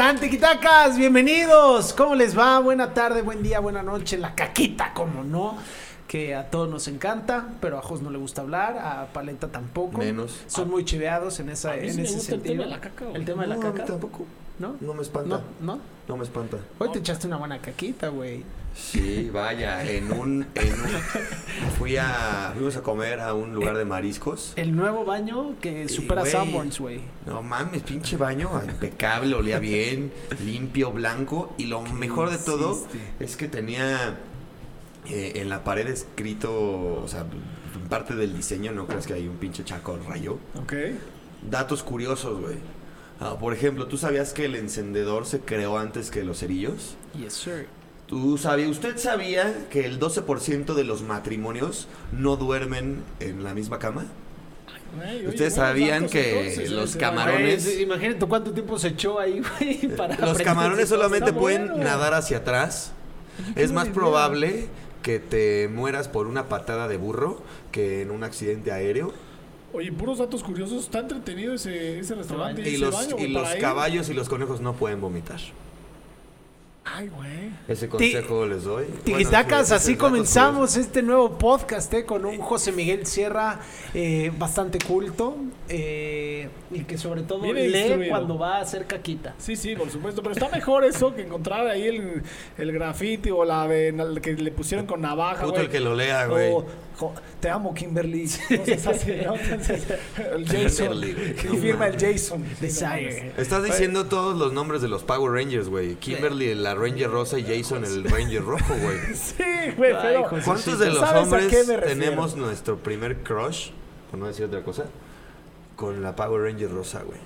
están, tiquitacas? Bienvenidos. ¿Cómo les va? Buena tarde, buen día, buena noche. La caquita, como no. Que a todos nos encanta, pero a Jos no le gusta hablar, a Paleta tampoco. Menos. Son muy chiveados en, esa, A mí en me ese gusta el sentido. tema de la caca, güey. El tema de la No, a mí caca. tampoco. ¿No? No me espanta. No, No, no. me espanta. Hoy te echaste una buena caquita, güey. Sí, vaya, en un, en un fui a fuimos a comer a un lugar de mariscos. El nuevo baño que supera. Sanborns, güey. No mames, pinche baño, impecable, olía bien, limpio, blanco y lo mejor de todo es que tenía eh, en la pared escrito, o sea, parte del diseño, no creas que hay un pinche chaco rayo. Ok. Datos curiosos, güey. Ah, por ejemplo, ¿tú sabías que el encendedor se creó antes que los cerillos? Yes, sir. ¿Tú sabía, ¿Usted sabía que el 12% de los matrimonios no duermen en la misma cama? Oye, ¿Ustedes sabían datos que entonces, los camarones- Güey, imagínate cuánto tiempo se echó ahí, güey, para Los camarones solamente pueden bueno. nadar hacia atrás. Es más probable que te mueras por una patada de burro que en un accidente aéreo. Oye, puros datos curiosos. Está entretenido ese, ese restaurante. Y ese los, baño, y los caballos y los conejos no pueden vomitar. Ay, güey. Ese consejo les doy. Tiquitacas, Bueno, así comenzamos este nuevo podcast eh, con un José Miguel Sierra eh, bastante culto eh, y que sobre todo lee instruido. cuando va a hacer caquita. Sí, sí, por supuesto. Pero está mejor eso que encontrar ahí el, el graffiti o la de la que le pusieron con navaja, Puto el que lo lea, güey. Te amo, Kimberly. Cosas así, ¿no? Entonces, el Jason. No firma el. Jason. Desire. Estás diciendo todos los nombres de los Power Rangers, güey. Kimberly, la Ranger rosa y Jason, el Ranger rojo, güey. Sí, güey, pero. ¿Cuántos de los ¿Sabes a hombres tenemos nuestro primer crush, por no decir otra cosa, con la Power Ranger rosa, güey?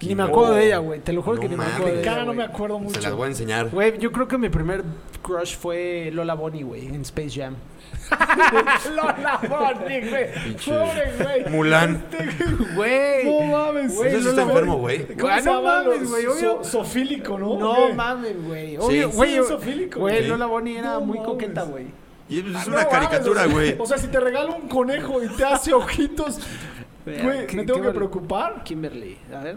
Ni me acuerdo de ella, güey. Te lo juro No que ni me acuerdo de cara no me acuerdo mucho. Se las voy a enseñar. Güey, yo creo que mi primer crush fue Lola Bonnie, güey, en Space Jam. Lola Bonnie, güey. Pobre, güey. Mulan. Güey. No mames. Güey, Eso está enfermo, güey. ¿Cómo Ah, no mames, güey, obvio. So- sofílico, ¿no? No mames, güey. Obvio, Sí. güey. Sí, Güey. Lola Bonnie era No muy mames. coqueta, güey. Y es Ah, una no caricatura, mames, o sea, güey. O sea, si te regalo un conejo y te hace ojitos, güey, ¿Qué- ¿me tengo que preocupar? Kimberly, a ver.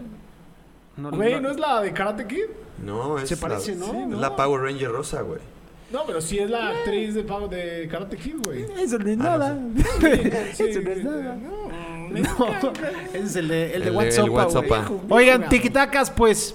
No, Güey, ¿no es la de Karate Kid? No, es Se parece, la, ¿no? es la no. Power Ranger rosa, güey. No, pero sí es la actriz de, de Karate Kid, güey. Eso no es Ah, nada. Sí, Eso no es nada. No, No, ese es el de, el de El WhatsApp. el WhatsApp. Oigan, tiquitacas, pues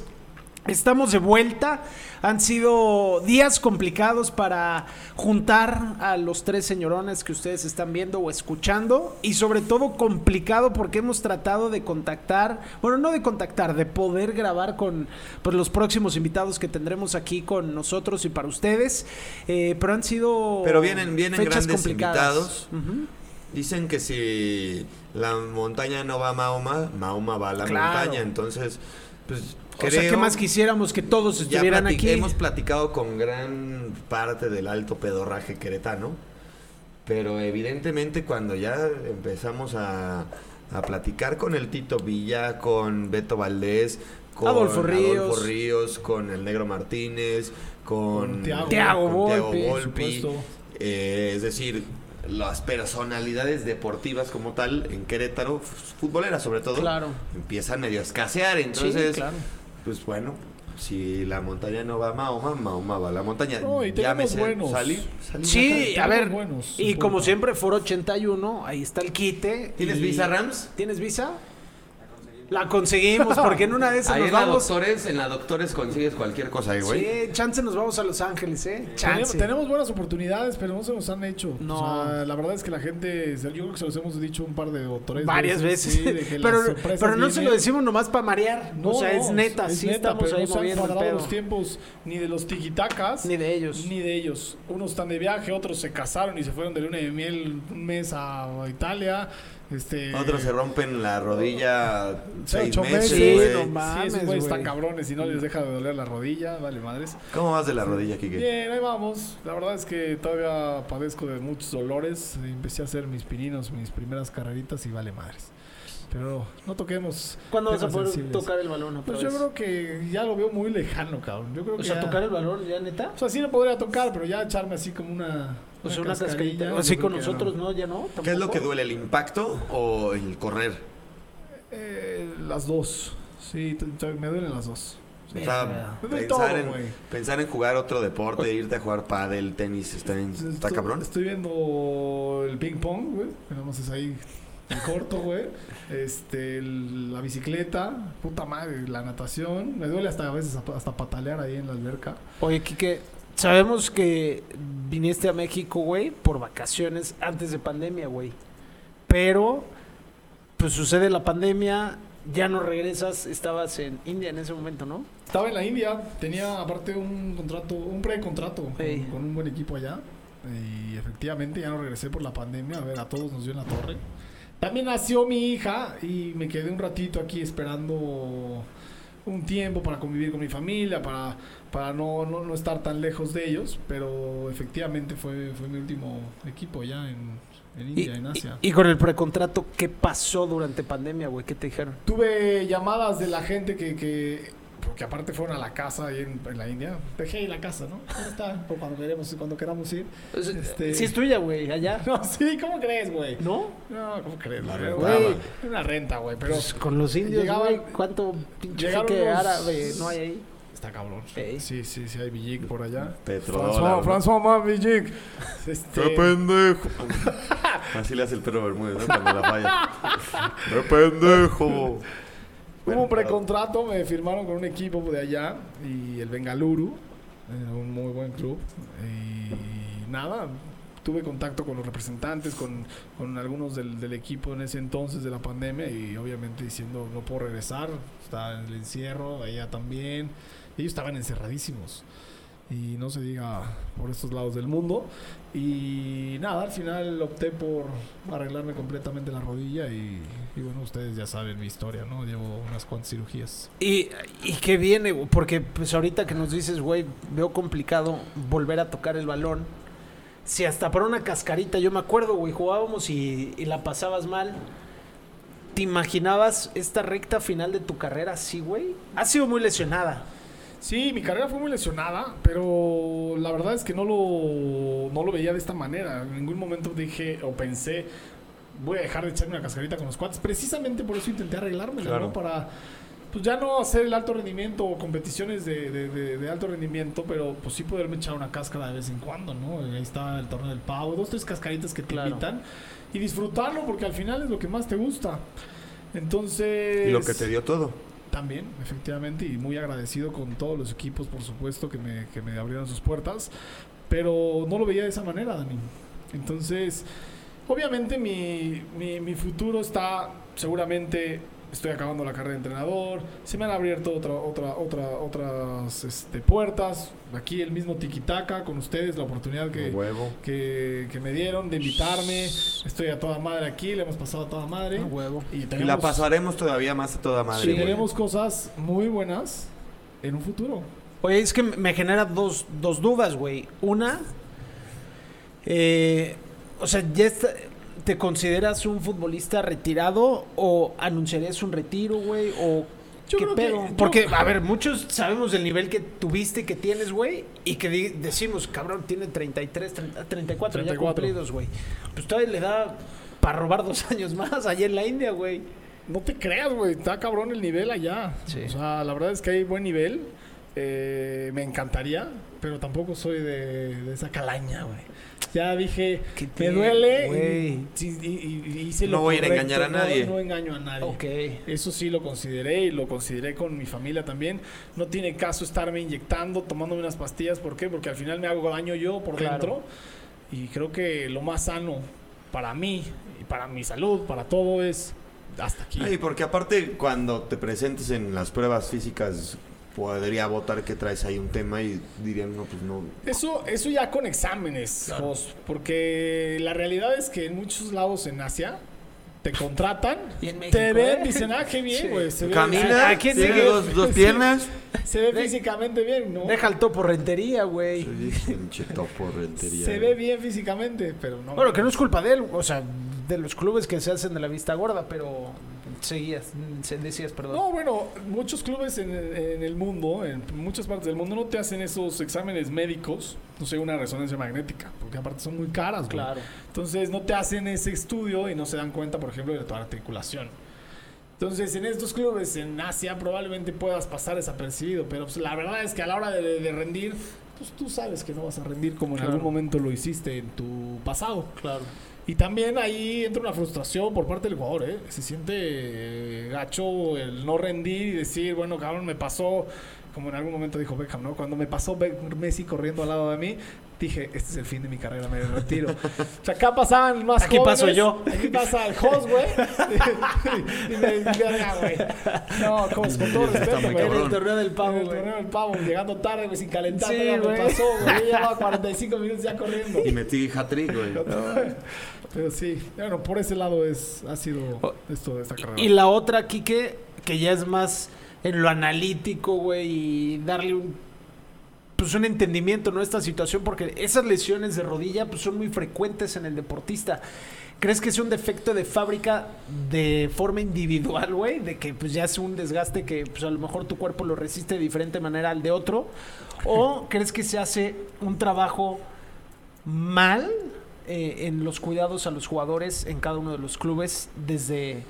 estamos de vuelta. Han sido días complicados para juntar a los tres señorones que ustedes están viendo o escuchando. Y sobre todo complicado porque hemos tratado de contactar, bueno, no de contactar, de poder grabar con pues, los próximos invitados que tendremos aquí con nosotros y para ustedes. Eh, pero han sido Pero vienen- vienen fechas grandes complicadas. invitados. Dicen que si la montaña no va a Mahoma, Mahoma va a la Claro. montaña. Entonces, pues O sea, ¿qué más quisiéramos que todos estuvieran aquí? Hemos platicado con gran parte del alto pedorraje queretano, pero evidentemente cuando ya empezamos a, a platicar con el Tito Villa, con Beto Valdés, con Adolfo Ríos. Ríos, con el Negro Martínez, con Con Thiago Volpi, eh, es decir, las personalidades deportivas como tal en Querétaro, futboleras sobre todo, Claro. empiezan medio a escasear, entonces sí, claro. pues bueno, si la montaña no va a Mahoma, Mahoma va a la montaña. No, y buenos. salir, salir Sí, a ver, buenos, y como siempre, Foro 81, ahí está el quite. ¿Tienes y- visa, Rams? ¿Tienes visa? La conseguimos, porque en una de esas Ahí nos en la vamos. Doctores, en la Doctores consigues cualquier cosa ahí, güey. Sí, chance nos vamos a Los Ángeles, ¿eh? Tenemos, Chance. tenemos buenas oportunidades, pero no se nos han hecho. No. O sea, la verdad es que la gente, yo creo que se los hemos dicho un par de doctores. Varias veces. sí, de que las pero sorpresas pero no se lo vienen. decimos nomás para marear. No, o sea, es neta, sí estamos pero ahí no se han moviendo el cuadrado pedo. los tiempos ni de los tiquitacas Ni de ellos. ni de ellos. Unos están de viaje, otros se casaron y se fueron de luna de miel un mes a Italia. Este, Otros se rompen la rodilla seis ocho meses, Sí, güey. no Sí, mames, esos güeyes están cabrones y no les deja de doler la rodilla, vale madres. ¿Cómo vas de la rodilla, Kike? Bien, ahí vamos. La verdad es que todavía padezco de muchos dolores. Empecé a hacer mis pininos, mis primeras carreritas y vale madres. Pero no toquemos. ¿Cuándo vas a poder sensibles. tocar el balón otra Pues yo creo que ya lo veo muy lejano, cabrón. Yo creo O que sea, ya- tocar el balón, ¿ya neta? O sea, sí lo podría tocar, pero ya echarme así como una. O sea, una cascarita. Así con nosotros, ¿no? ¿Ya no? ¿Qué es lo que duele, el impacto o el correr? Eh, las dos. Sí, me duelen las dos. O sea, pensar, todo, en, güey. pensar en jugar otro deporte, irte a jugar pádel, tenis, está, en- está Estoy- cabrón. Estoy viendo el ping pong, güey. Nada más es ahí en corto, güey. Este, el- la bicicleta, puta madre, la natación. Me duele hasta a veces hasta patalear ahí en la alberca. Oye, Kike, sabemos que viniste a México, güey, por vacaciones antes de pandemia, güey. Pero, pues sucede la pandemia, ya no regresas, estabas en India en ese momento, ¿no? Estaba en la India, tenía aparte un contrato, un precontrato con, Sí. con un buen equipo allá. Y efectivamente ya no regresé por la pandemia. A ver, a todos nos dio en la torre. También nació mi hija y me quedé un ratito aquí esperando un tiempo para convivir con mi familia, para, para no, no, no estar tan lejos de ellos. Pero efectivamente fue, fue mi último equipo ya en, en Y, India, en Asia. y- y con el precontrato, ¿qué pasó durante pandemia, güey? ¿Qué te dijeron? Tuve llamadas de la gente que, que porque aparte fueron a la casa ahí en, en la India. Dejé ahí la casa, ¿no? ¿Dónde está? Por cuando queremos, cuando queramos ir. Este- Sí es tuya, güey, allá. No, sí, ¿cómo crees, güey? ¿No? No, ¿cómo crees? La. Güey, Una renta, güey, pero Pues con los indios, Llegaban- güey, ¿cuánto pinche los- árabe no hay ahí? está cabrón. Ey. Sí, sí, sí, hay Villic por allá. Petrodólar. François, ¿no? François Más Villic. Este, ¡Qué pendejo! Así le hace el perro Bermúdez, ¿no? Cuando la falla. ¡Qué pendejo! Hubo un precontrato, me firmaron con un equipo de allá y el Bengaluru, era un muy buen club. Y nada, tuve contacto con los representantes, con, con algunos del, del equipo en ese entonces de la pandemia y obviamente diciendo no puedo regresar, está en el encierro, allá también. Ellos estaban encerradísimos y no se diga por estos lados del mundo. Y nada, al final opté por arreglarme completamente la rodilla y, y bueno, ustedes ya saben mi historia, ¿no? Llevo unas cuantas cirugías. Y, y qué viene, porque pues ahorita que nos dices, güey, veo complicado volver a tocar el balón. Si hasta para una cascarita, yo me acuerdo, güey, jugábamos y, y la pasabas mal. ¿Te imaginabas esta recta final de tu carrera así, güey? Ha sido muy lesionada. Sí, mi carrera fue muy lesionada, pero la verdad es que no lo, no lo veía de esta manera. En ningún momento dije o pensé, voy a dejar de echarme una cascarita con los cuates. Precisamente por eso intenté arreglármela, Claro. ¿no? Para, pues ya no hacer el alto rendimiento o competiciones de, de- de- de alto rendimiento, pero pues sí poderme echar una cáscara de vez en cuando, ¿no? Ahí está el torneo del pavo, dos, tres cascaritas que te Claro. invitan y disfrutarlo porque al final es lo que más te gusta. Entonces... Y lo que te dio todo. También, efectivamente, y muy agradecido con todos los equipos, por supuesto, que me, que me abrieron sus puertas, pero no lo veía de esa manera, Dani. Entonces, obviamente mi, mi, mi futuro está, seguramente estoy acabando la carrera de entrenador, se me han abierto otra, otra, otra, otras este, puertas, aquí el mismo Tiquitaca con ustedes, la oportunidad que, Huevo. que, que me dieron de invitarme, estoy a toda madre aquí, le hemos pasado a toda madre. huevo. Y, Y la pasaremos todavía más a toda madre. Sí, tenemos cosas muy buenas en un futuro. Oye, es que me genera dos, dos dudas, güey. Una, eh, o sea, ya está- ¿te consideras un futbolista retirado o anunciarías un retiro, güey? ¿O Yo qué creo que- pedo? yo- Porque, a ver, muchos sabemos del nivel que tuviste, que tienes, güey, y que decimos, cabrón, tiene 33, 30, 34, ya 34. cumplidos, güey. Pues todavía le da para robar dos años más allá en la India, güey. No te creas, güey, está cabrón el nivel allá. Sí. O sea, la verdad es que hay buen nivel. Eh, me encantaría, pero tampoco soy de, de esa calaña, güey. Ya dije, ¿Qué me duele y, y- y- hice No lo voy a ir a correcto, engañar a no- nadie. No, engaño a nadie. Ok. Eso sí lo consideré y lo consideré con mi familia también. No tiene caso estarme inyectando, tomándome unas pastillas. ¿Por qué? Porque al final me hago daño yo por Claro. dentro. Y creo que lo más sano para mí y para mi salud, para todo, es hasta aquí. Porque aparte cuando te presentes en las pruebas físicas podría votar que traes ahí un tema y dirían, no, pues no. Eso, eso ya con exámenes, Jos, porque la realidad es que en muchos lados en Asia te contratan, Y en México, te ven, ¿eh? dicen, ah, qué bien, güey. Camina, ¿a quién tiene sigue? dos, dos piernas. se ve físicamente bien, ¿no? Deja el topo rentería, güey. Pinche topo rentería. Se ve bien físicamente, pero no. Bueno, que no es culpa de él, o sea, de los clubes que se hacen de la vista gorda, pero seguías, se decías, perdón. No, bueno, muchos clubes en, en el mundo, en muchas partes del mundo, no te hacen esos exámenes médicos, no sé, una resonancia magnética, porque aparte son muy caras, güey. claro. Entonces no te hacen ese estudio y no se dan cuenta, por ejemplo, de tu articulación. Entonces, en estos clubes en Asia probablemente puedas pasar desapercibido, pero pues, la verdad es que a la hora de, de rendir, pues tú sabes que no vas a rendir como en algún momento lo hiciste en tu pasado. Claro. Y también ahí entra una frustración por parte del jugador, ¿eh? Se siente eh, gacho el no rendir y decir, bueno, cabrón, me pasó, como en algún momento dijo Beckham, ¿no? Cuando me pasó Messi corriendo al lado de mí, dije, este es el fin de mi carrera, me retiro. o sea, acá pasaban más Aquí jóvenes, paso yo. Aquí pasa el host, güey. y me verga, güey. No, host, con todo respeto, güey. En el torneo del pavo, el güey. torneo del pavo, llegando tarde, güey, sin calentar, Sí, ya me pasó, güey. Yo llevaba 45 minutos ya corriendo. Y metí hat-trick, güey. Pero sí, bueno, por ese lado es ha sido Oh. esto de esta carrera. Y la otra, Quique, que ya es más en lo analítico, güey, y darle un, pues un entendimiento, ¿no? Esta situación, porque esas lesiones de rodilla, pues son muy frecuentes en el deportista. ¿Crees que es un defecto de fábrica de forma individual, güey? De que pues ya es un desgaste que pues a lo mejor tu cuerpo lo resiste de diferente manera al de otro. ¿O crees que se hace un trabajo mal eh, en los cuidados a los jugadores en cada uno de los clubes desde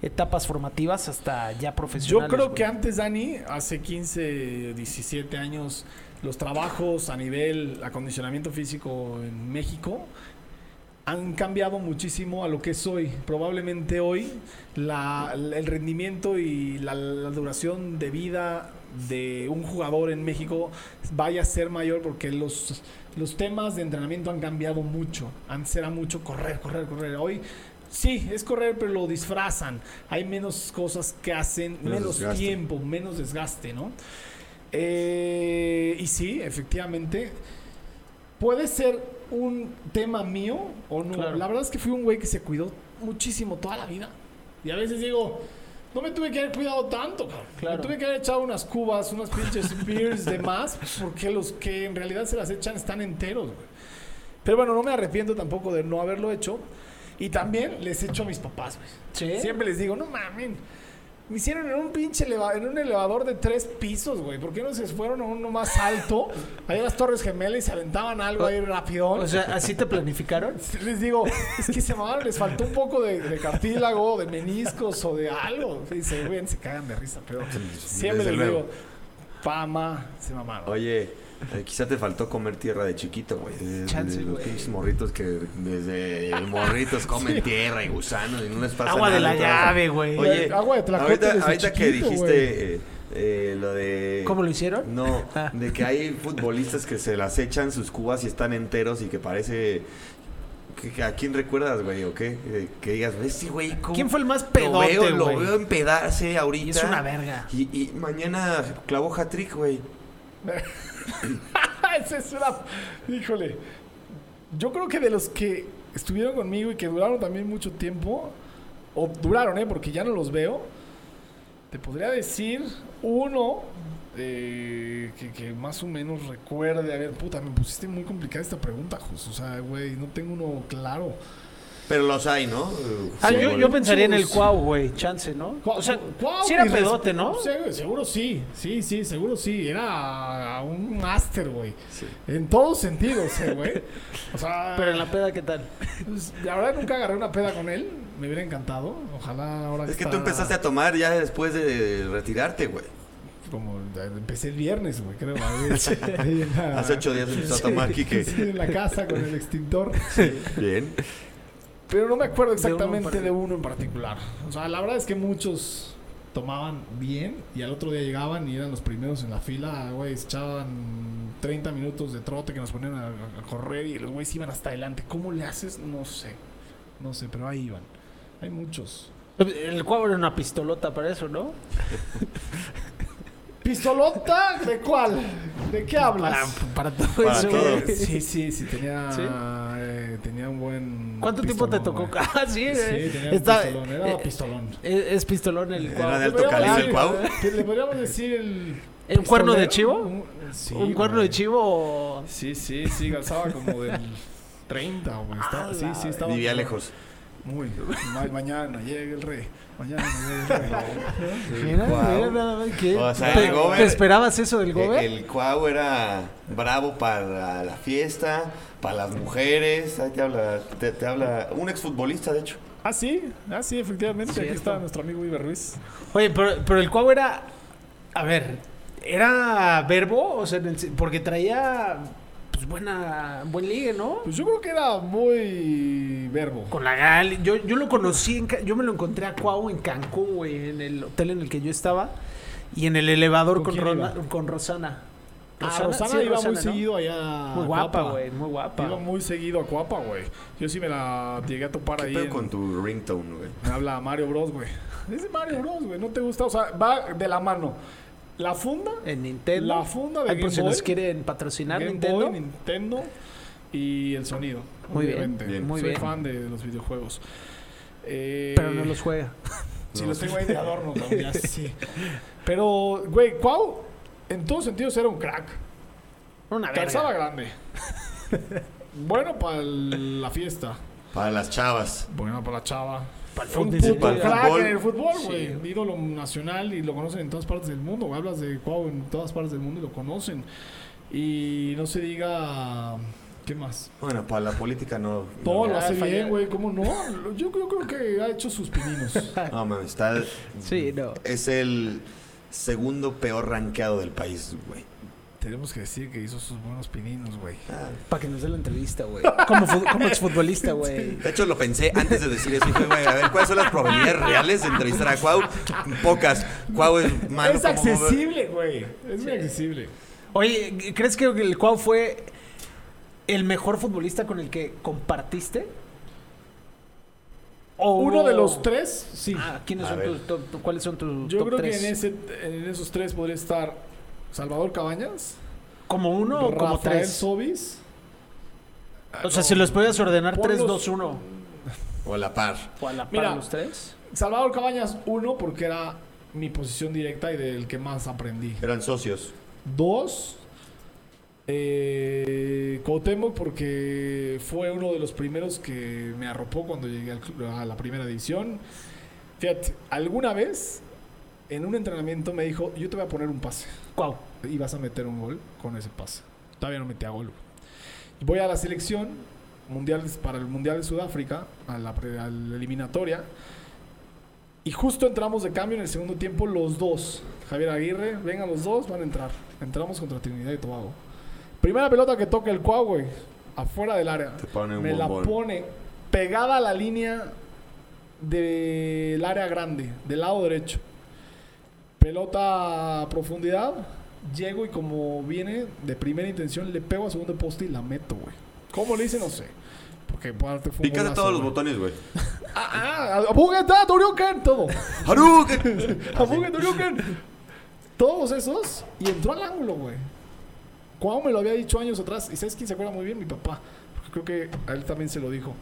etapas formativas hasta ya Yo profesionales? creo güey? que antes, Dani, hace 15, 17 años, los trabajos a nivel acondicionamiento físico en México han cambiado muchísimo a lo que es hoy. Probablemente hoy la- el rendimiento y la, la duración de vida de un jugador en México vaya a ser mayor porque los, los temas de entrenamiento han cambiado mucho. Antes era mucho correr, correr, correr. Hoy sí, es correr, pero lo disfrazan. Hay menos cosas que hacen, Menos tiempo, menos desgaste, ¿no? Eh, y sí, efectivamente, puede ser un tema mío o no. Claro. La verdad es que fui un güey que se cuidó muchísimo toda la vida. Y a veces digo, no me tuve que haber cuidado tanto, cabrón. Claro. Me tuve que haber echado unas cubas, unas pinches beers de más, porque los que en realidad se las echan están enteros, güey. Pero bueno, no me arrepiento tampoco de no haberlo hecho. Y también les echo a mis papás, güey. ¿Sí? Siempre les digo, no mames. Me hicieron en un pinche eleva- en un elevador de tres pisos, güey. ¿Por qué no se fueron a uno más alto? Ahí a las Torres Gemelas y se aventaban algo ahí rapidón. O sea, ¿así te planificaron? les digo, es que se mamaron, les faltó un poco de, de cartílago, de meniscos o de algo. Y se, güey, se cagan de risa, pero siempre Desde les luego. digo, pama, se mamaron. Oye, eh, quizá te faltó comer tierra de chiquito, güey. De, de- Chance, de los pinches morritos que desde morritos comen tierra y gusanos y no les pasa Agua de nada. la y todo. llave, güey. Oye, Agua de tlacote ahorita, desde ahorita que chiquito, dijiste eh, eh, lo de... ¿Cómo lo hicieron? No, Ah. de que hay futbolistas que se las echan sus cubas y están enteros y que parece... ¿A quién recuerdas, güey? ¿O qué? Eh, que digas, ese güey, ¿cómo? ¿Quién fue el más Lo pedote, veo, lo veo empedarse ahorita. Y es una verga. Y, y mañana clavó hat-trick, güey. Esa es una. Híjole. Yo creo que de los que estuvieron conmigo y que duraron también mucho tiempo, o duraron, ¿eh? Porque ya no los veo. Te podría decir uno eh, que, que más o menos recuerde. A ver, puta, me pusiste muy complicada esta pregunta, Jos. O sea, güey, no tengo uno claro. Pero los hay, ¿no? Ah, Sí, yo, yo pensaría en el. Cuau, güey. Chance, ¿no? O sea, Cuau, sí era pedote, ¿no? Sí, seguro sí. Sí, sí, seguro sí. Era un máster, güey. Sí. En todos sentidos, eh, güey. O sea, Pero en la peda, ¿qué tal? Pues, la verdad nunca agarré una peda con él. Me hubiera encantado. Ojalá ahora Es que está- tú empezaste a tomar ya después de retirarte, güey. Como empecé el viernes, güey, creo. Ahí, ahí en la- Hace ocho días empezó a tomar Quique. Sí, en la casa con el extintor. Bien. Pero no me acuerdo De uno exactamente de uno en particular. O sea, la verdad es que muchos tomaban bien y al otro día llegaban y eran los primeros en la fila, güey, se echaban 30 minutos de trote que nos ponían a, a correr y los güeyes iban hasta adelante. ¿Cómo le haces? No sé. No sé, pero ahí iban. Hay muchos. El Cuau era una pistolota para eso, ¿no? ¿Pistolota? ¿De cuál? ¿De qué Para, hablas? para todo Para eso, todo. Sí, sí, sí, tenía, ¿Sí? eh, tenía un buen. ¿Cuánto tiempo te tocó? Ah, sí, Sí, un Está- pistolón, era eh, pistolón. Es, es pistolón el Cuau. Era de Le alto podríamos calibre el Cuau. ¿Le podríamos decir el. ¿Un cuerno de chivo? Un, sí, ¿Un cuerno de chivo? Sí, sí, sí, calzaba como del 30, güey. Estaba, Ah, sí, sí, estaba. Vivía como- lejos. Muy. ma- mañana llega el rey. Mañana llega el rey. Mira, Guau. mira nada más que... O sea, ¿Te, el Gober- te esperabas eso del Gober? El, el Cuau era bravo para la fiesta, para las mujeres. Ahí te habla, te, te habla un exfutbolista, de hecho. Ah, sí, ah, sí, efectivamente. Aquí está nuestro amigo Iber Ruiz. Oye, pero, pero el Cuau era. A ver, ¿era verbo? O sea, en el- porque traía. Pues buena. Buen ligue, ¿no? Pues yo creo que era muy verbo. Con la Gal. Yo, yo lo conocí. En, yo me lo encontré a Cuau en Cancún, güey. En el hotel en el que yo estaba. Y en el elevador ¿Con con, quién Rona- iba? con Rosana. Ah, Rosana, sí, iba Rosana, muy ¿no? seguido allá. Muy guapa, güey. Muy guapa. Iba muy seguido a Cuapa, güey. Yo sí me la llegué a topar ¿Qué ahí. pedo en- con tu ringtone, güey? Me habla Mario Bros, güey. Es de Mario Bros, güey. ¿No te gusta? O sea, va de la mano. La funda, En Nintendo. La funda de Ay, por Game si nos quieren patrocinar Game Nintendo. Boy, Nintendo y el sonido. Muy bien, obviamente. bien. muy Soy bien. fan de los videojuegos. Eh, Pero no los juega. Si No. los tengo ahí de adorno, cabrón, ya sí. Pero, güey, Cuau, en todos sentidos era un crack. Una Calzaba grande. bueno para la fiesta. Para las chavas. Bueno para la chava. Para el Fue un fútbol. puto crack fútbol. en el fútbol, Sí. güey. Ídolo nacional y lo conocen en todas partes del mundo. Hablas de Cuau en todas partes del mundo y lo conocen. Y no se diga... ¿Qué más? Bueno, para la política no. Todo no, lo hace Ah, bien, güey. ¿Cómo no? Yo, yo creo que ha hecho sus pininos. No, mames, está. Sí, no. Es el segundo peor rankeado del país, güey. Tenemos que decir que hizo sus buenos pininos, güey. Ah, Para que nos dé la entrevista, güey. Como, como exfutbolista, güey. De hecho, lo pensé antes de decir eso. Güey, a ver, ¿cuáles son las probabilidades reales de entrevistar a Cuau? Pocas. Cuau es malo es accesible, güey. Es muy accesible. Oye, ¿crees que el Cuau fue el mejor futbolista con el que compartiste? ¿O Uno de los tres, sí. Ah, ¿quiénes son tus top- ¿Cuáles son tus Yo top creo tres? que en, ese, en esos tres podría estar Salvador Cabañas, ¿Como uno o como Rafael tres? Sobis. O sea, si los podías ordenar Ponlos- 3, 2, 1. O a la par. ¿O a la par Mira. los tres? Salvador Cabañas, uno, porque era mi posición directa y del que más aprendí. Eran socios. Dos, eh, Cuauhtémoc, porque fue uno de los primeros que me arropó cuando llegué al club- a la primera división. Fíjate, alguna vez en un entrenamiento me dijo, yo te voy a poner un pase Y vas a meter un gol con ese pase. Todavía no metía gol. Voy a la selección mundial para el Mundial de Sudáfrica, a la, pre- a la eliminatoria. Y justo entramos de cambio en el segundo tiempo los dos. Javier Aguirre, vengan los dos, van a entrar. Entramos contra Trinidad y Tobago. Primera pelota que toca el Cuau, güey. Afuera del área. Te pone un Me la pone pegada a la línea del área grande, del lado derecho. Pelota a profundidad. Llego y como viene de primera intención, le pego a segundo poste y la meto, güey. ¿Cómo le hice? No sé. Porque aparte fue un Picaste todos los botones, güey. Ah, ah, Toriuken, todo. Afuga, Toriuken. Todos esos. Y entró al ángulo, güey. Cuau me lo había dicho años atrás. Y sabes quién se acuerda muy bien, mi papá. Porque creo que a él también se lo dijo.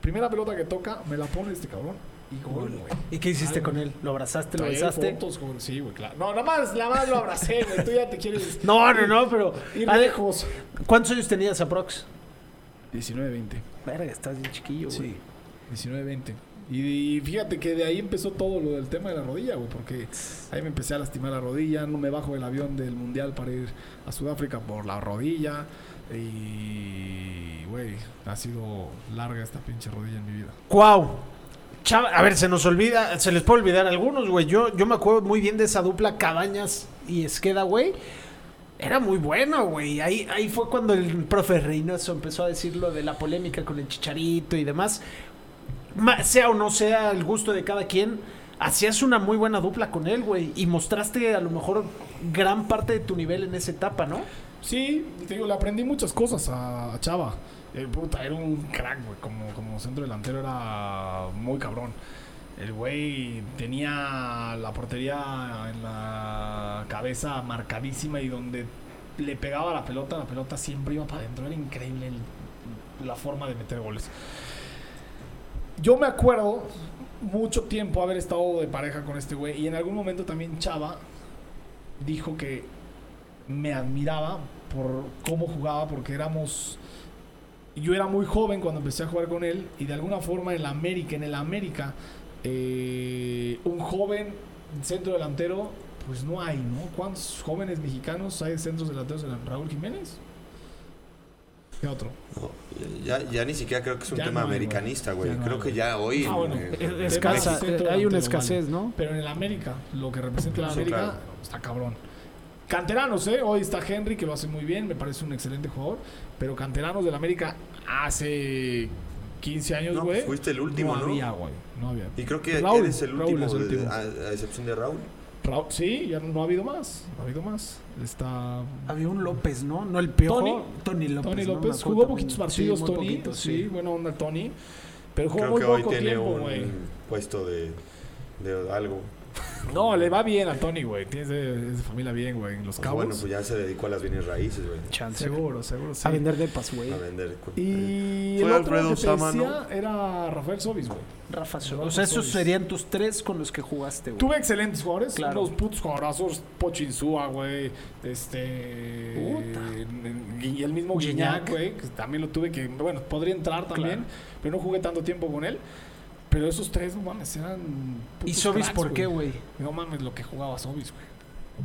Primera pelota que toca, me la pone este cabrón. Y gol, güey. ¿Y qué hiciste Ay, con él? ¿Lo abrazaste, lo besaste? fotos con- Sí, güey, claro. No, nada más, nada más lo abracé, güey. Tú ya te quieres No, no, no, pero... ir lejos. ¿Cuántos años tenías aprox? 19, 20. Verga, estás bien chiquillo, güey. Sí, 19, 20. Y, y fíjate que de ahí empezó todo lo del tema de la rodilla, güey, porque ahí me empecé a lastimar la rodilla, no me bajo del avión del mundial para ir a Sudáfrica por la rodilla. Y, güey, ha sido larga esta pinche rodilla en mi vida. Cuau. Chava, a ver, se nos olvida, se les puede olvidar algunos, güey. Yo, yo me acuerdo muy bien de esa dupla Cabañas y Esqueda, güey. Era muy bueno, güey. Ahí, ahí fue cuando el profe Reynoso empezó a decir lo de la polémica con el chicharito y demás. Sea o no sea el gusto de cada quien, hacías una muy buena dupla con él, güey. Y mostraste a lo mejor gran parte de tu nivel en esa etapa, ¿no? Sí, te digo, le aprendí muchas cosas a Chava. El puta, era un crack, güey. Como, como centro delantero era muy cabrón. El güey tenía la portería en la cabeza marcadísima y donde le pegaba la pelota, la pelota siempre iba para adentro. Era increíble la forma de meter goles. Yo me acuerdo mucho tiempo haber estado de pareja con este güey y en algún momento también Chava dijo que me admiraba por cómo jugaba, porque éramos. Yo era muy joven cuando empecé a jugar con él, y de alguna forma en la América, en el América, eh, un joven centro delantero, pues no hay, ¿no? ¿Cuántos jóvenes mexicanos hay centros delanteros en Raúl Jiménez? ¿Qué otro? No, ya, ya ni siquiera creo que es un Ya tema no hay, americanista, güey. no creo hay, que ya hoy. Ah, bueno. eh, Es- escasa, hay una escasez. ¿no? Pero en el América, lo que representa la América, claro. está cabrón. Canteranos, ¿eh? Hoy está Henry, que lo hace muy bien, me parece un excelente jugador. Pero canteranos del América hace 15 años, No, güey. fuiste el último, ¿no? había, güey. No había. Y creo que Raúl, eres el Raúl último, es el de- último. a, a excepción de Raúl. Raúl- sí, ya no ha habido más. No ha habido más. Está. Había un López, ¿no? No el Piojo. Tony. Tony López. Tony López jugó poquitos Sí, partidos, Tony. poquitos, sí. buena onda, Tony. Pero jugó Creo muy que hoy poco tiene tiempo, un güey. puesto de, de algo. No, le va bien a Tony, güey. Tiene de, es de familia bien, güey. En los Pues cabos. bueno, pues ya se dedicó a las bienes raíces, güey. Chance. seguro, seguro. Sí. A vender depas, güey. A vender. Y Fue el otro Alfredo que te Sama, decía era Rafael Sobis, güey. Rafa Rafa O sea, esos Sobis. serían tus tres con los que jugaste, güey. Tuve excelentes jugadores, Claro. unos putos jugadorazos, Pochinsúa, güey, este... Puta. Y el mismo Guiñac. Guiñac, güey, que también lo tuve que, bueno, podría entrar también, Claro. pero no jugué tanto tiempo con él. Pero esos tres, no mames, eran ¿Y Sobis cracks, por qué, güey? No mames, lo que jugaba Sobis, güey.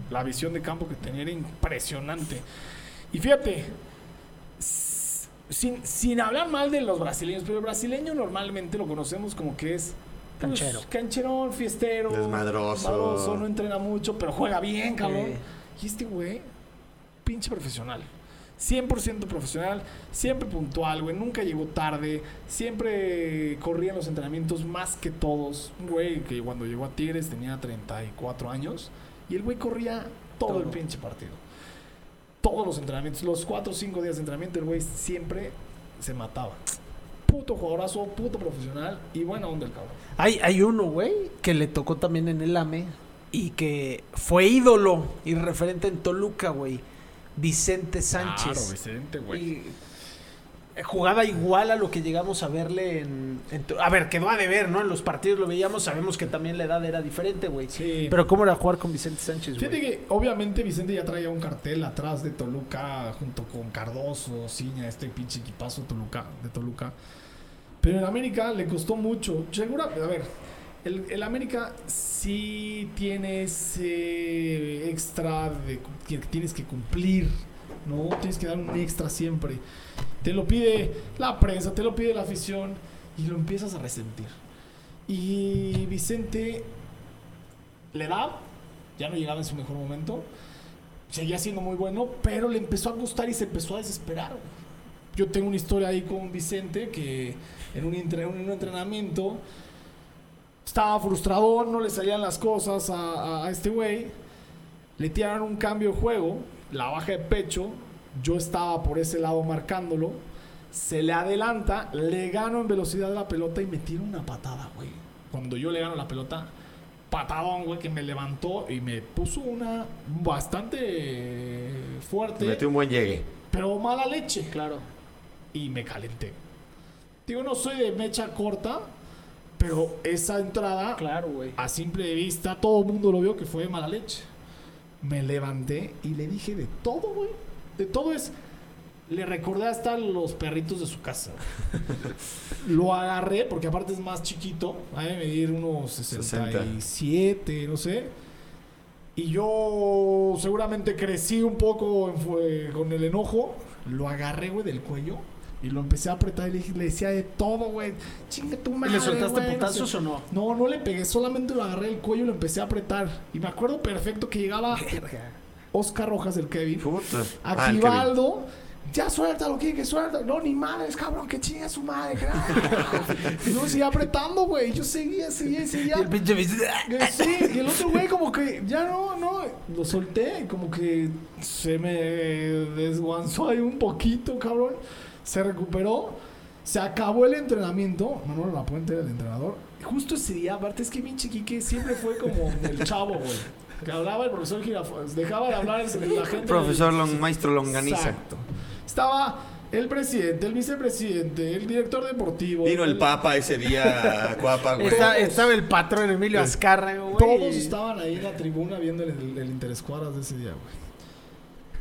La visión de campo que tenía era impresionante. Y fíjate, sin, sin hablar mal de los brasileños, pero el brasileño normalmente lo conocemos como que es pues, Canchero. cancherón, fiestero, Desmadroso. no entrena mucho, pero juega bien, cabrón. Eh. Y este güey, pinche profesional. 100% profesional, siempre puntual, güey, nunca llegó tarde, siempre corría en los entrenamientos más que todos. Un Güey, que cuando llegó a Tigres tenía 34 años y el güey corría todo, el pinche partido. Todos los entrenamientos, los 4 o 5 días de entrenamiento, el güey siempre se mataba. Puto jugadorazo, puto profesional y buena onda el cabrón. Hay, hay uno, güey, que le tocó también en el AME y que fue ídolo y referente en Toluca, güey. Vicente Sánchez. Claro, Vicente, güey. Eh, jugaba igual a lo que llegamos a verle en, A ver, quedó a deber, ¿no? En los partidos lo veíamos, sabemos que también la edad era diferente, güey. Sí. Pero ¿cómo era jugar con Vicente Sánchez, Fíjate güey? que obviamente Vicente ya traía un cartel atrás de Toluca junto con Cardoso, Ciña, este pinche equipazo Toluca, de Toluca. Pero en América le costó mucho. Segura, a ver, el, el América sí tiene ese extra de que tienes que cumplir, ¿no? Tienes que dar un extra siempre. Te lo pide la prensa, te lo pide la afición y lo empiezas a resentir. Y Vicente le da, ya no llegaba en su mejor momento, seguía siendo muy bueno, pero le empezó a gustar y se empezó a desesperar. Yo tengo una historia ahí con Vicente que en un, en un entrenamiento estaba frustrado, no le salían las cosas a, a- a este güey, le tiraron un cambio de juego, la baja de pecho, yo estaba por ese lado marcándolo, se le adelanta, le gano en velocidad de la pelota y me tira una patada, güey. Cuando yo le gano la pelota, patadón, güey, que me levantó y me puso una bastante fuerte, Metió un buen llegue. pero mala leche. Claro. Y me calenté. Digo, no soy de mecha corta, pero esa entrada, Claro, güey. a simple vista, todo el mundo lo vio que fue de mala leche. Me levanté y le dije de todo, güey. De todo es. Le recordé hasta los perritos de su casa. Lo agarré, porque aparte es más chiquito. Ha de medir unos 67, no sé. Y yo seguramente crecí un poco en fue- con el enojo. Lo agarré, güey, del cuello. Y lo empecé a apretar y le, dije- le decía de todo, güey. Chinga tu ¿Y madre. ¿Le soltaste no putazos sé. o no? No, no le pegué, solamente lo agarré del cuello y lo empecé a apretar. Y me acuerdo perfecto que llegaba Oscar Rojas del Kevin. Puta. Ah, el Kevin. Aquivaldo. Ya suéltalo, que que suelta. No, ni madres, cabrón, que chinga su madre. y yo seguía apretando, güey. Yo seguía, seguía, Y seguía. el pinche Sí, y el otro güey como que ya no, no, lo solté y como que se me desguanzó ahí un poquito, cabrón. Se recuperó, se acabó el entrenamiento. Manolo Lapuente era el entrenador. Y justo ese día, aparte es que pinche Quique siempre fue como el chavo, güey. Que hablaba el profesor Girafales, dejaba de hablar el- la gente. Profesor Long, maestro Longaniza. Exacto. Estaba el presidente, el vicepresidente, el director deportivo. Vino el Papa ese día a Cuapa, güey. Está- estaba el patrón Emilio Azcárraga, güey. Todos estaban ahí en la tribuna viendo el, el, el interescuadras de ese día, güey.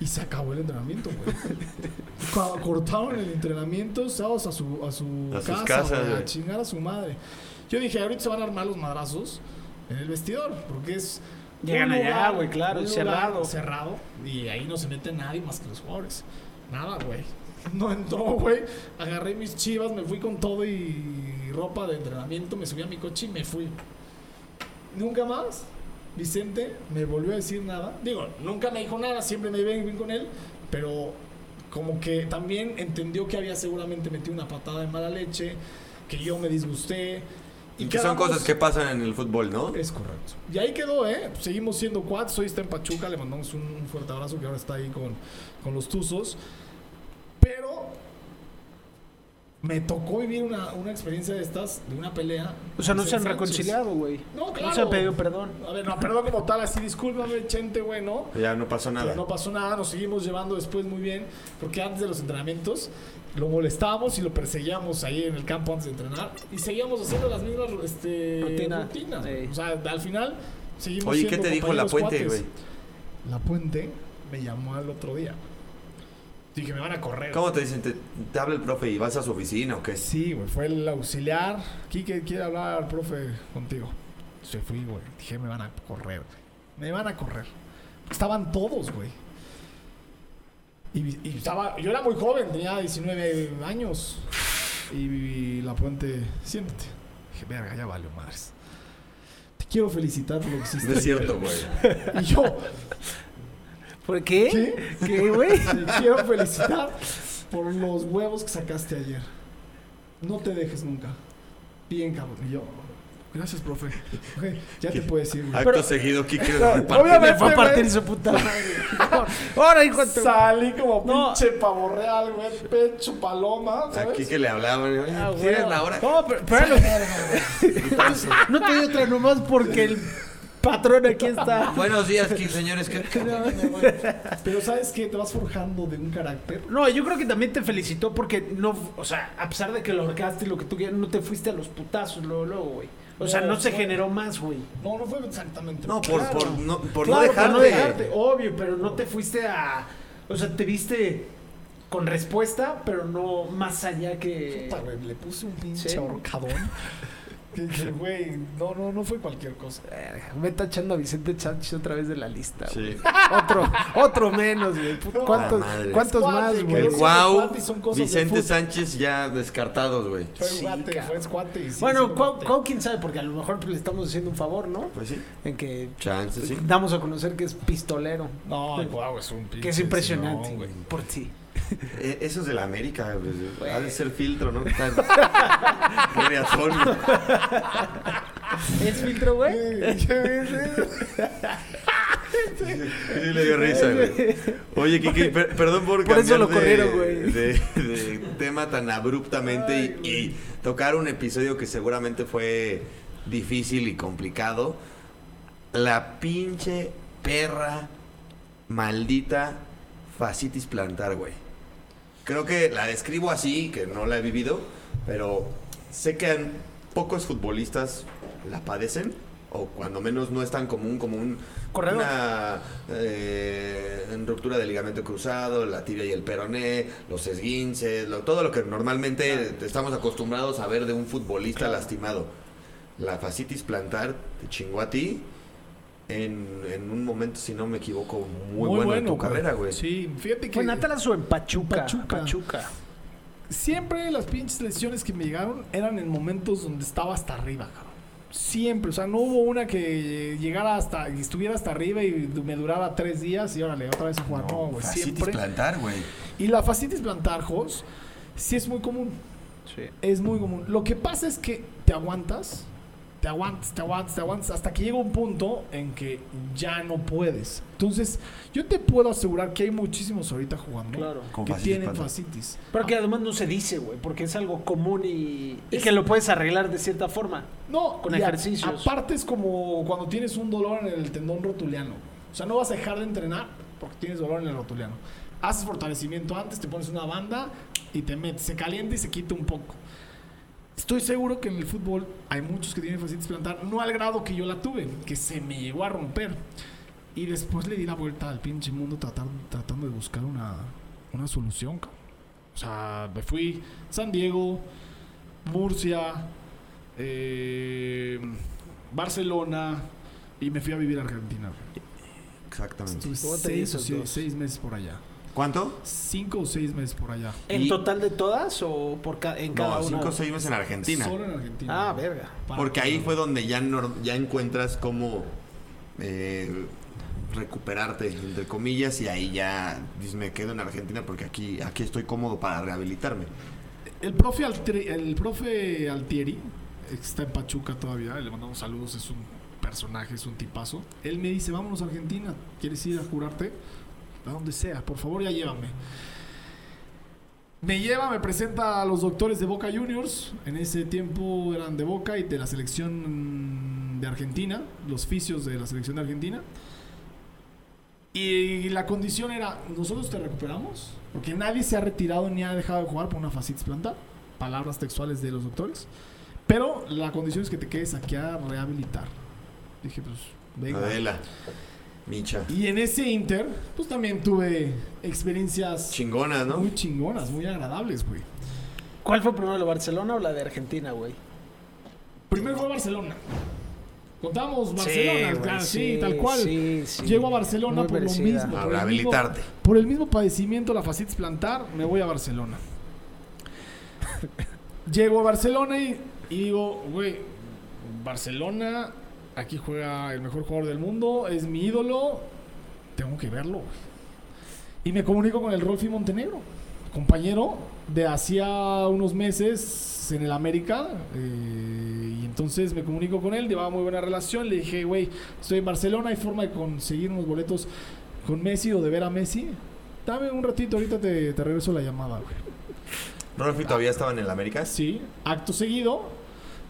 Y se acabó el entrenamiento, güey. Cortaron el entrenamiento, sábados a su, a su A sus casa, casas, güey, a chingar a su madre. Yo dije, ahorita se van a armar los madrazos en el vestidor, porque es. Llegan allá, güey, claro, un cerrado. lugar cerrado. Y ahí no se mete nadie más que los jugadores. Nada, güey. No entró, güey. Agarré mis chivas, me fui con todo y ropa de entrenamiento, me subí a mi coche y me fui. Nunca más Vicente me volvió a decir nada. Digo, nunca me dijo nada, siempre me iba bien con él, pero como que también entendió que había seguramente metido una patada de mala leche, que yo me disgusté. Y que son cosas que pasan en el fútbol, ¿no? Es correcto. Y ahí quedó, ¿eh? Seguimos siendo cuates. Hoy está en Pachuca. Le mandamos un, un fuerte abrazo que ahora está ahí con, con los Tuzos. Pero me tocó vivir una, una experiencia de estas, de una pelea. O sea, no se han Sánchez. reconciliado, güey. No, claro. No se han pedido perdón. A ver, no, perdón como tal, así discúlpame, Chente, güey, ¿no? Ya no pasó nada. Pero no pasó nada, nos seguimos llevando después muy bien, porque antes de los entrenamientos lo molestábamos y lo perseguíamos ahí en el campo antes de entrenar y seguíamos haciendo las mismas este, Rutina. rutinas. Sí. O sea, al final seguimos Oye, ¿qué te dijo la puente, güey? La puente me llamó al otro día. Dije, me van a correr. ¿Cómo te dicen? ¿Te, te habla el profe y vas a su oficina o qué? Sí, güey, fue el auxiliar. Quique quiere hablar, profe, contigo. Se fui, güey. Dije, me van a correr, güey. Me van a correr. Estaban todos, güey. Y, y estaba, yo era muy joven, tenía 19 años. Y, la puente, siéntate. Dije, verga, ya valió madres. Te quiero felicitar por lo que hiciste. No es cierto, güey. Y yo, ¿Por qué? ¿qué? ¿Qué, güey? Te quiero felicitar por los huevos que sacaste ayer. No te dejes nunca. Bien, cabrón. Y yo, gracias, profe. Ok, ya te puedes ir, güey. Acto Pero- seguido, Kike Obviamente, Me fue a partir güey. su puta madre. Ahora, hijo de Salí como No. pinche pavo real, güey. Pecho paloma, A ¿sabes? Kike le hablaban. oye, Ah, ¿Tienes güey. la hora? No, pero, pero- no te doy otra nomás porque el patrón aquí está. Buenos días, señores. ¿Qué- Pero ¿sabes qué? Te vas forjando de un carácter. No, yo creo que también te felicitó porque no, o sea, a pesar de que lo ahorcaste y lo que tú quieras, no te fuiste a los putazos luego, luego, güey. O sea, No, no se fue- generó más, güey. No, no fue exactamente. No, por, Claro. por no, por Claro, no dejarte. no dejarte, obvio, pero no te fuiste a, o sea, te viste con respuesta, pero no más allá que Puta, güey, le puse un pinche Sí. ahorcadón. Que, que, güey, no, no, no fue cualquier cosa. Verga, Me tachando a Vicente Sánchez otra vez de la lista. Sí. Otro, otro menos, güey. ¿Cuántos. ¿cuántos más, güey? El de Vicente. Sánchez ya descartados, güey. Fue Sí, guate, fue cuate. y sí, Bueno, Cuau. Cuau, quién sabe, porque a lo mejor le estamos haciendo un favor, ¿no? Pues sí. En que Chance, damos a conocer que es pistolero. No, el Guau es un pinche. Que es impresionante. Por ti. Eh, Eso es de la América. Güey. Ha de ser filtro, ¿no? Razón. ¿Es filtro, güey? Sí le dio risa, güey. Oye, Kiki, per- perdón por Por eso cambiar lo de- corrieron, güey. De, de tema tan abruptamente y, y tocar un episodio que seguramente fue difícil y complicado. La pinche perra maldita fascitis plantar, güey. Creo que la describo así, que no la he vivido, pero sé que en pocos futbolistas la padecen, o cuando menos no es tan común como un, Corredor. una eh, ruptura del ligamento cruzado, la tibia y el peroné, los esguinces, lo- todo lo que normalmente estamos acostumbrados a ver de un futbolista lastimado. La fascitis plantar te chingó a ti en, en un momento, si no me equivoco, muy, bueno, en tu carrera, güey. Sí, fíjate que. ¿Fue en Atlas o en Pachuca? Pachuca. Pachuca. Siempre las pinches lesiones que me llegaron eran en momentos donde estaba hasta arriba, cabrón. Siempre, o sea, no hubo una que llegara hasta, y estuviera hasta arriba y me durara tres días y órale, otra vez a jugar. No, güey, fascitis siempre. plantar, güey. Y la fascitis plantar, Jos, sí es muy común. Sí. Es muy común. Lo que pasa es que te aguantas, te aguantas, te aguantas, te aguantas, hasta que llega un punto en que ya no puedes. Entonces, yo te puedo asegurar que hay muchísimos ahorita jugando Claro. Que fascitis tienen plantar. fascitis. Pero que además no se dice, güey, porque es algo común y, y que lo puedes arreglar de cierta forma. No, Con ejercicios. aparte es como cuando tienes un dolor en el tendón rotuliano. O sea, no vas a dejar de entrenar porque tienes dolor en el rotuliano. Haces fortalecimiento antes, te pones una banda y te metes. Se calienta y se quita un poco. Estoy seguro que en el fútbol hay muchos que tienen fascitis plantar, no al grado que yo la tuve, que se me llegó a romper. Y después le di la vuelta al pinche mundo tratar- tratando de buscar una, una solución. cabrón. O sea, me fui San Diego, Murcia, eh, Barcelona y me fui a vivir a Argentina. Exactamente. Estuve ¿Cómo te seis, o seis meses por allá. ¿Cuánto? Cinco o seis meses por allá. ¿En Y- total de todas o por ca- en cada No, una? cinco o seis meses en Argentina. Solo en Argentina. Ah, verga. Porque ahí fue donde ya, encuentras cómo eh, recuperarte, entre comillas, y ahí ya dices, me quedo en Argentina porque aquí, aquí estoy cómodo para rehabilitarme. El profe, Altri- el profe Altieri, que está en Pachuca todavía, le mandamos saludos, es un personaje, es un tipazo. Él me dice, vámonos a Argentina, ¿quieres ir a jurarte? A donde sea, por favor ya llévame. Me lleva, me presenta a los doctores de Boca Juniors. En ese tiempo eran de Boca y de la selección de Argentina, los fisios de la selección de Argentina. Y la condición era, nosotros te recuperamos, porque nadie se ha retirado ni ha dejado de jugar por una fascitis plantar, palabras textuales de los doctores, pero la condición es que te quedes aquí a rehabilitar. Dije, pues, venga. Adela, Micha. Y en ese inter, pues también tuve experiencias Chingonas, ¿no? muy chingonas, muy agradables, güey. ¿Cuál fue primero, la Barcelona o la de Argentina, güey? Primero fue Barcelona. Contamos Barcelona, claro, sí, tal cual. sí, sí. Llego a Barcelona Muy por lo mismo. A por el mismo- por el mismo padecimiento, la fascitis plantar, me voy a Barcelona. Llego a Barcelona y, y digo, güey, Barcelona, aquí juega el mejor jugador del mundo, es mi ídolo, tengo que verlo. Y me comunico con el Rolfi Montenegro, compañero de hacía unos meses en el América. eh, y entonces me comunico con él, llevaba muy buena relación. Le dije, güey, estoy en Barcelona, hay forma de conseguir unos boletos con Messi o de ver a Messi. Dame un ratito, ahorita te, te regreso la llamada, güey. Rolfi todavía estaba en el América. Sí, acto seguido,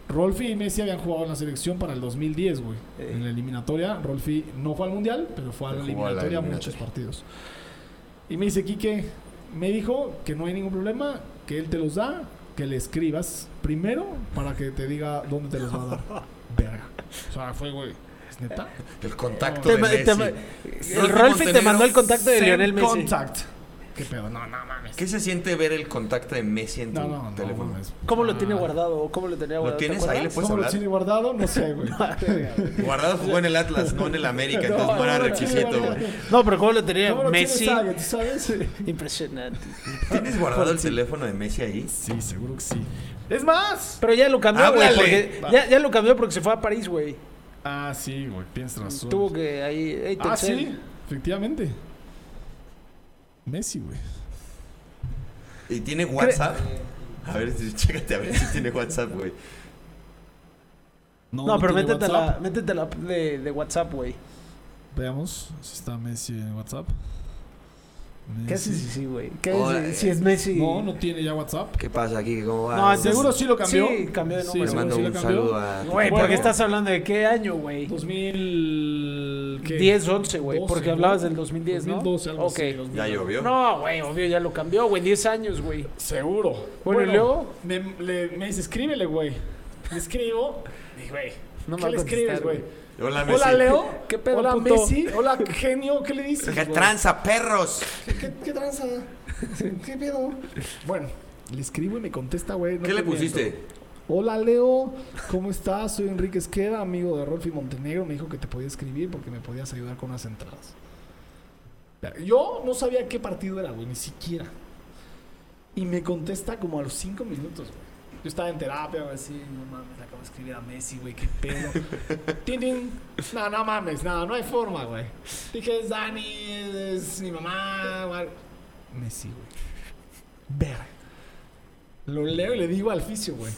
Rolfi y Messi habían jugado en la selección para el 2010, güey. Eh. En la eliminatoria, Rolfi no fue al mundial, pero fue a la a eliminatoria eliminatoria. muchos partidos. Y me dice, Quique, me dijo que no hay ningún problema, que él te los da, que le escribas primero para que te diga dónde te los va a dar. Verga. O sea, fue, güey. ¿Es neta? El contacto de Messi. te el Rolfi te mandó el contacto de Lionel Messi. Contact. ¿Qué pedo? No, no mames. ¿Qué se siente ver el contacto de Messi en tu No, no, no. teléfono? ¿Cómo lo Ah. tiene guardado? ¿O ¿Cómo lo tenía guardado? ¿Te tienes ahí? ¿Le puedes ¿Cómo lo hablar? tiene guardado? No sé, güey. Guardado jugó en el Atlas, no en el América, entonces no, No, era requisito, güey. No, pero ¿cómo lo tenía ¿Cómo lo Messi? Impresionante. ¿Tienes guardado el teléfono de Messi ahí? Sí, seguro que sí. Es más. Pero ya lo cambió, güey. Háblale. porque Ya, ya lo cambió porque se fue a París, güey. Ah, sí, güey. Tienes razón. Tuvo que ahí. Ah, sí. Efectivamente. Messi, güey. ¿Y tiene WhatsApp? A ver, si- chécate a ver si tiene WhatsApp, güey. No, pero tiene métete a, la, WhatsApp. métete a la de, de WhatsApp, güey. Veamos si está Messi en WhatsApp. ¿Qué Messi. haces si sí, güey? ¿Qué Hola, haces si es Messi? No, no tiene ya WhatsApp. ¿Qué pasa aquí? ¿Cómo va? No, ¿Cómo Seguro sí lo cambió. Sí, cambió de Sí, Le número. mando sí lo un saludo a... Güey, Bueno. porque estás hablando de qué año, güey? 2000. ¿qué? 10, 11, güey. 12, Porque hablabas del 2010, ¿no? 2012, algo Ok. así. 2000. ¿Ya llovió? No, güey, obvio, ya lo cambió, güey. 10 años, güey. Seguro. Bueno, ¿y luego? Me, le- me dice, escríbele, güey. Le escribo. Y, güey, No me ¿qué le escribes, güey? Hola, Messi. Hola, Leo. ¿Qué pedo, Hola, puto? Messi. Hola, genio. ¿Qué le dices? ¿Qué tranza, perros? ¿Qué, qué tranza? ¿Qué pedo? Bueno, le escribo y me contesta, güey. no ¿Qué le miento. pusiste? Hola, Leo. ¿Cómo estás? Soy Enrique Esqueda, amigo de Rolfi Montenegro. Me dijo que te podía escribir porque me podías ayudar con unas entradas. Yo no sabía qué partido era, güey, ni siquiera. Y me contesta como a los cinco minutos, güey. Yo estaba en terapia, güey, así, no mames, le acabo de escribir a Messi, güey, qué pedo. tin, tin. No, no mames, no, no hay forma, güey. Dije, es Dani, es, es mi mamá, güey. Messi, güey. Ver. Lo leo y le digo al fisio, güey.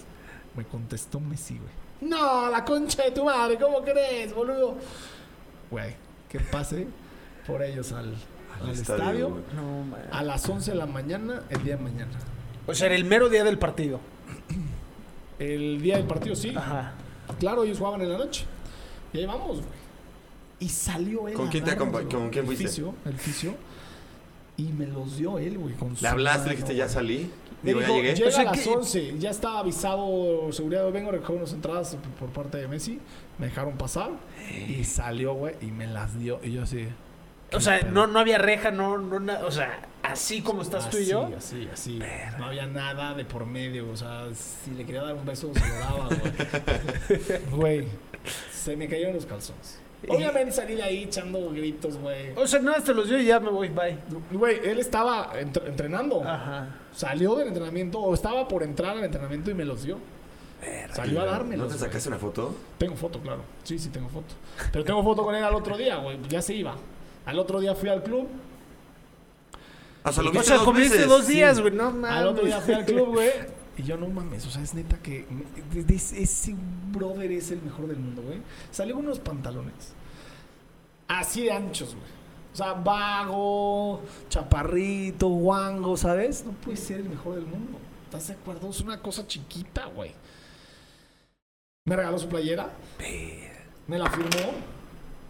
Me contestó Messi, güey. No, la concha de tu madre, ¿cómo crees, boludo? Güey, que pase por ellos al, al estadio, estadio, güey. No, a las 11 de la mañana, el día de mañana. O sea, era el mero día del partido. El día del partido, sí. Ajá. Claro, ellos jugaban en la noche. Y ahí vamos, güey. Y salió él. ¿Con quién te darnos, acompa- güey, con quién el fuiste? fisio, el fisio. Y me los dio él, güey. con ¿Le hablaste? mano, ¿Le dijiste ya salí? Digo, ya llegué. llega O sea, a las que- 11. Ya estaba avisado seguridad. Vengo a recoger unas entradas por parte de Messi. Me dejaron pasar. Y salió, güey. Y me las dio. Y yo así. O sea, no, no había reja, no, no, na- o sea, así como estás tú y yo. Así, así. No había nada de por medio. O sea, si le quería dar un beso, se lo daba, güey. Güey. Se me cayeron los calzones. Obviamente salí de ahí echando gritos, güey. O sea, no, hasta los dio y ya me voy, bye. Güey, él estaba entre- entrenando. Ajá. Salió del entrenamiento o estaba por entrar al entrenamiento y me los dio. Salió a ¿No dármelos. te sacaste una foto? Tengo foto, claro. Sí, sí, tengo foto. Pero tengo foto con él al otro día, güey. Ya se iba. Al otro día fui al club. Sea, lo O viste sea, dos dos días, güey, no mames. Al otro día fui al club, güey. Y yo no mames, o sea, es neta que ese brother es el mejor del mundo, güey. Salió con unos pantalones así de anchos, güey. O sea, vago, chaparrito, guango, ¿sabes? No puede ser el mejor del mundo. ¿Estás de acuerdo? Es una cosa chiquita, güey. Me regaló su playera. Me la firmó.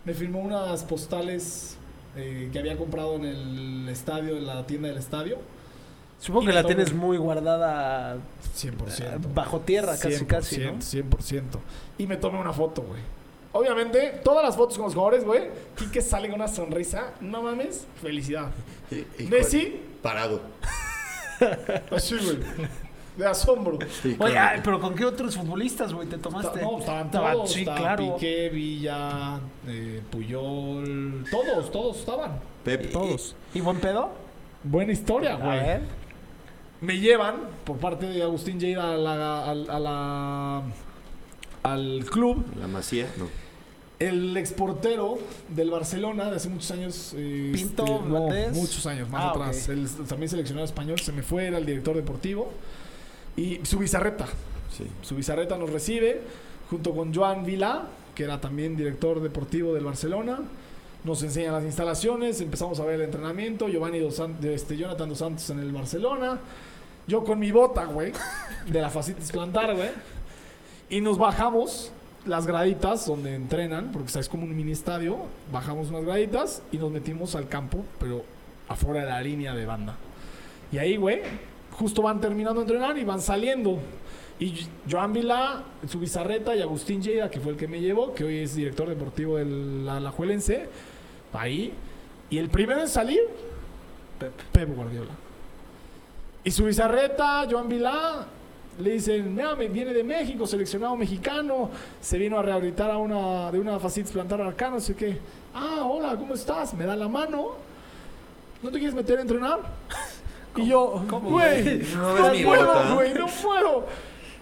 Me firmó unas postales eh, que había comprado en el estadio, en la tienda del estadio. Supongo Y que la todo. tienes muy guardada 100%. bajo tierra, casi, casi, ¿no? 100%. Y me tomé una foto, güey. Obviamente, todas las fotos con los jugadores, güey. Quique sale con una sonrisa. No mames, felicidad. Y- y- Messi, Parado. así, güey. De asombro. Sí, Oye, claro. ay, pero ¿con qué otros futbolistas, güey, te tomaste? No, estaban Estaba- todos. Sí, claro. Piqué, Villa, eh, Puyol. Todos, todos estaban. Pep, Todos. ¿Y buen pedo? Buena historia, A güey. ver. Me llevan por parte de Agustín Lleida a la, al- a la- al club. La Masía, no. El exportero del Barcelona de hace muchos años. eh, Pinto este, no, muchos años más Ah, atrás. también seleccionado español, se me fue, era el director deportivo. Y su bizarreta. Sí. Su bizarreta nos recibe junto con Joan Vila, que era también director deportivo del Barcelona. Nos enseñan las instalaciones, empezamos a ver el entrenamiento. Giovanni dos San- este, Jonathan dos Santos en el Barcelona. Yo con mi bota, güey, de la Facitis Plantar, güey. Y nos bajamos las graditas donde entrenan, porque ¿sabes? es como un mini estadio. Bajamos unas graditas y nos metimos al campo, pero afuera de la línea de banda. Y ahí, güey, justo van terminando de entrenar y van saliendo. Y Joan Vila, su bizarreta y Agustín Lleida, que fue el que me llevó, que hoy es director deportivo del Alajuelense, ahí. Y el primero en salir, Pep. Pep Guardiola. Y su bizarreta, Joan Vilá, le dicen, mira, viene de México, seleccionado mexicano, se vino a rehabilitar a una, de una facitis plantar arcana, no sé qué. Ah, hola, ¿cómo estás? Me da la mano. ¿No te quieres meter a entrenar? Y yo, güey, No no, mi puedo, güey, no puedo.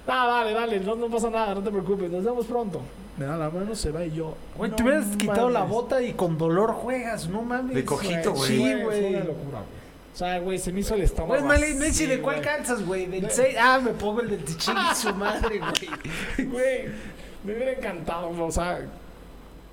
Ah, dale, dale, no, no pasa nada, no te preocupes, nos vemos pronto. Me da la mano, se va y yo. Güey, no te hubieras quitado la bota y con dolor juegas, no mames. De cojito, güey. Sí, Fue güey. una locura, güey. O sea, güey, se me hizo el estómago. Güey, Mali, Messi, ¿de cuál calzas, güey? ¿Del De- 6? Ah, me pongo el del Tichín y su madre, güey. Güey, me hubiera encantado, o sea,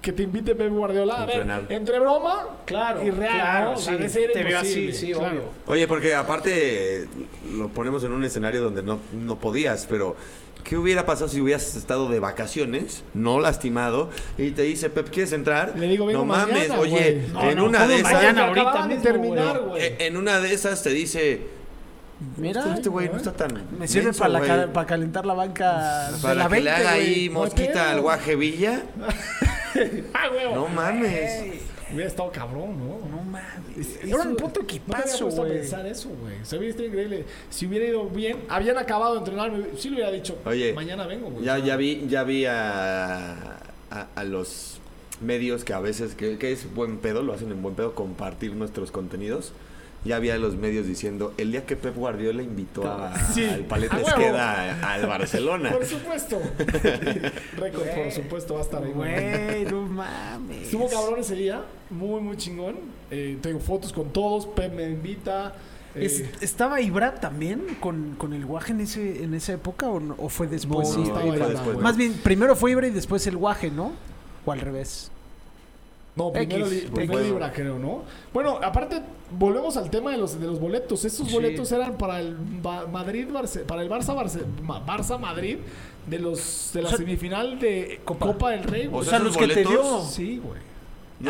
que te invite Pep Guardiola. A ver, entre broma Claro, y real, claro, ¿no? O sea, sí. de Te veo así, imposible, sí, claro. obvio. Oye, porque aparte eh, lo ponemos en un escenario donde no, no podías, pero ¿qué hubiera pasado si hubieras estado de vacaciones, no lastimado, y te dice, Pep, ¿quieres entrar? Le digo, vengo no mames, oye. No, en no, una ¿cómo de esas... mañana? ahorita de mismo, terminar, güey. eh, En una de esas te dice, Mira, este güey no está tan me sirve menso, para, la güey". ca- para calentar la banca de Para la que 20, le haga ahí mosquita al guaje Villa. Ah, güey. No mames. Hubiera estado cabrón, ¿no? No mames. Eso- Era un puto No me había equipazo, güey. pensar eso, güey. Se hubiera estado increíble. Si hubiera ido bien, habían acabado de entrenar, sí le hubiera dicho, Oye, mañana vengo, güey. Ya, ya vi, ya vi a, a, a los medios que a veces, que, que es buen pedo, lo hacen en buen pedo, compartir nuestros contenidos. Ya había los medios diciendo, el día que Pep Guardiola invitó a, Sí, al Paleta a huevo. Esqueda al Barcelona. Por supuesto. Récord, por supuesto, va a estar ahí. güey. No mames. Estuvo cabrón ese día, muy, muy chingón. Eh, tengo fotos con todos, Pep me invita. eh, Es- ¿Estaba Ibra también con, con el guaje en, ese, en esa época o, no- o fue después? No, Sí, no, Ibra. después, Más bien, primero fue Ibra y después el guaje, ¿no? O al revés. No, primero, X, li- primero X. Libra, creo, ¿no? Bueno, aparte, volvemos al tema de los, de los boletos. Estos Sí. boletos eran para el Ba- Madrid, Barce- para el Barça, Barce- Barça Madrid, de los de la O sea, semifinal de Copa, del Rey. O güey. O sea, esos los que te boletos- dio. sí, güey.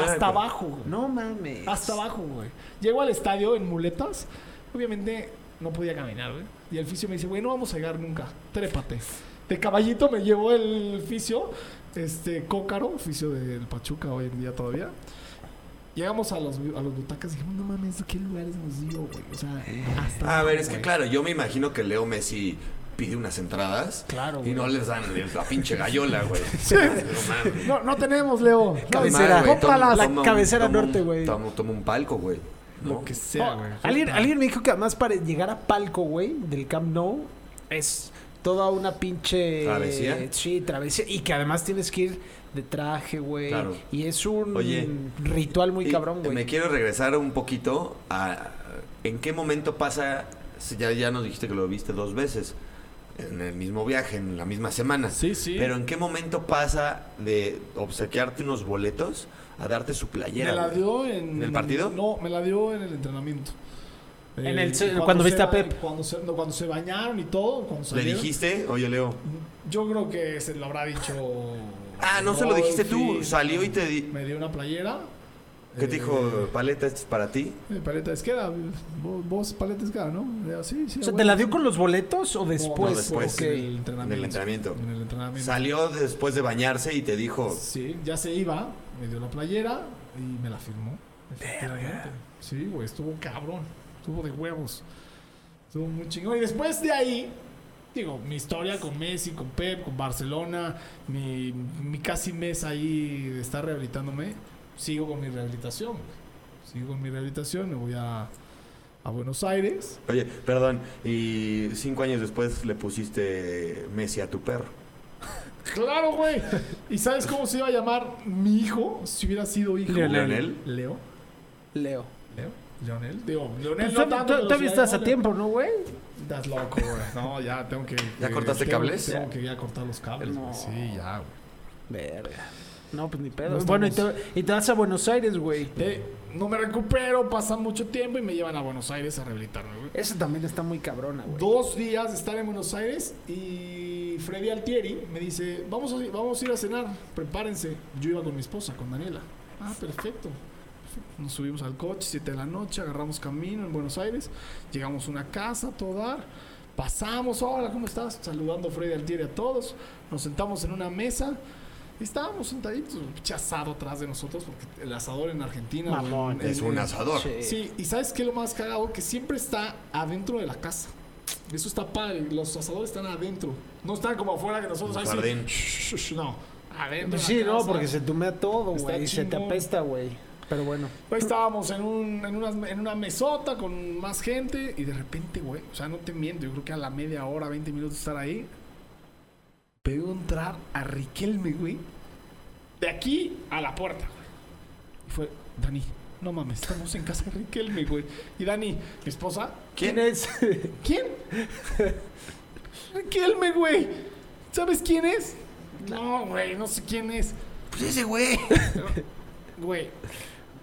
Hasta abajo, güey. No mames. Hasta abajo, güey. Llego al estadio en muletas. Obviamente no podía caminar, güey. Y el fisio me dice, güey, no vamos a llegar nunca. Trépate. De caballito me llevó el fisio, este, Cócaro, fisio del Pachuca hoy en día todavía. Llegamos a los, a los butacas y dijimos, no mames, ¿qué lugares nos dio, güey? O sea, hasta A ver, es que güey. claro, yo me imagino que Leo Messi pide unas entradas. Claro, Y güey. no les dan la pinche gallola, güey. No mames. No, no tenemos, Leo. Cabecera. Mal, toma-. La toma cabecera un- norte, güey. Toma, toma un palco, güey. ¿no? Lo que sea, Oh, güey. alguien, alguien me dijo que además para llegar a Palco, güey, del Camp Nou, es toda una pinche... ¿Travesía? Sí, travesía. Y que además tienes que ir de traje, güey. Claro. Y es un Oye, ritual muy Y cabrón, güey. Me quiero regresar un poquito a en qué momento pasa. Ya, ya nos dijiste que lo viste dos veces en el mismo viaje, en la misma semana. Sí, sí. Pero en qué momento pasa de obsequiarte unos boletos a darte su playera. Me la dio en... ¿En el partido? No, me la dio en el entrenamiento. En Eh, el se- cuando viste se a Pep. Cuando se, no, cuando se bañaron y todo. Cuando ¿Le salieron, dijiste? Oye, Leo. Yo creo que se lo habrá dicho... Ah, no se lo dijiste tú. Salió y te di. Me dio una playera. ¿Qué Eh, te dijo? Paleta, esto es para ti. eh, paleta esqueda. Vos, vos paleta esqueda, ¿no? Le digo, sí, sí. O sea, ¿Te la dio con los boletos o después? no, después. Ok. En el entrenamiento. En el entrenamiento. En el entrenamiento. Salió después de bañarse y te dijo. Sí, ya se iba, me dio la playera y me la firmó. efectivamente. Sí, güey, estuvo cabrón. Estuvo de huevos. Estuvo muy chingón. Y después de ahí, digo, mi historia con Messi, con Pep, con Barcelona, mi, mi casi mes ahí de estar rehabilitándome, sigo con mi rehabilitación. Sigo con mi rehabilitación, me voy a, a Buenos Aires. Oye, perdón. Y cinco años después le pusiste Messi a tu perro. Claro, güey. ¿Y sabes cómo se iba a llamar mi hijo si hubiera sido hijo? Leonel. Leo. Leo. Leo. Leonel. Digo, Leonel Pues no tú- tanto. tú- pero Todavía estás a tiempo, ¿no, güey? Estás loco, güey. No, ya tengo que. ¿Ya que- cortaste tengo- cables? Tengo que ya cortar los cables. güey. No. Sí, ya, güey. Verga. No, pues ni pedo. No bueno, y te, y te vas a Buenos Aires, güey. Eh, no me recupero, pasa mucho tiempo y me llevan a Buenos Aires a rehabilitarme, güey. Esa también está muy cabrona, güey. Dos días de estar en Buenos Aires y Freddy Altieri me dice, vamos a, vamos a ir a cenar, prepárense. Yo iba con mi esposa, con Daniela. Ah, perfecto. Nos subimos al coche, 7 de la noche, agarramos camino en Buenos Aires, llegamos a una casa, a todo dar, pasamos, hola, ¿cómo estás? Saludando a Freddy Altieri a todos, nos sentamos en una mesa y estábamos sentaditos, un pinche asado atrás de nosotros, porque el asador en Argentina... en- en- Es un asador. Sí. Sí, y ¿sabes qué es lo más cagado? Que siempre está adentro de la casa. Eso está padre. Los asadores están adentro. No están como afuera que nosotros... Sí, jardín. no, adentro Pues de la sí, no, casa. porque se tumea todo, güey. Se te apesta, güey. Pero bueno. Ahí estábamos en, un, en, unas- en una mesota con más gente y de repente, güey, o sea, no te miento, yo creo que a la media hora, 20 minutos de estar ahí, veo entrar a Riquelme, güey, de aquí a la puerta, güey. Y fue, Dani, no mames, estamos en casa de Riquelme, güey. Y Dani, mi esposa, ¿Quién es? ¿Quién? Riquelme, güey. ¿Sabes quién es? No, güey, no sé quién es. Pues ese güey. Güey,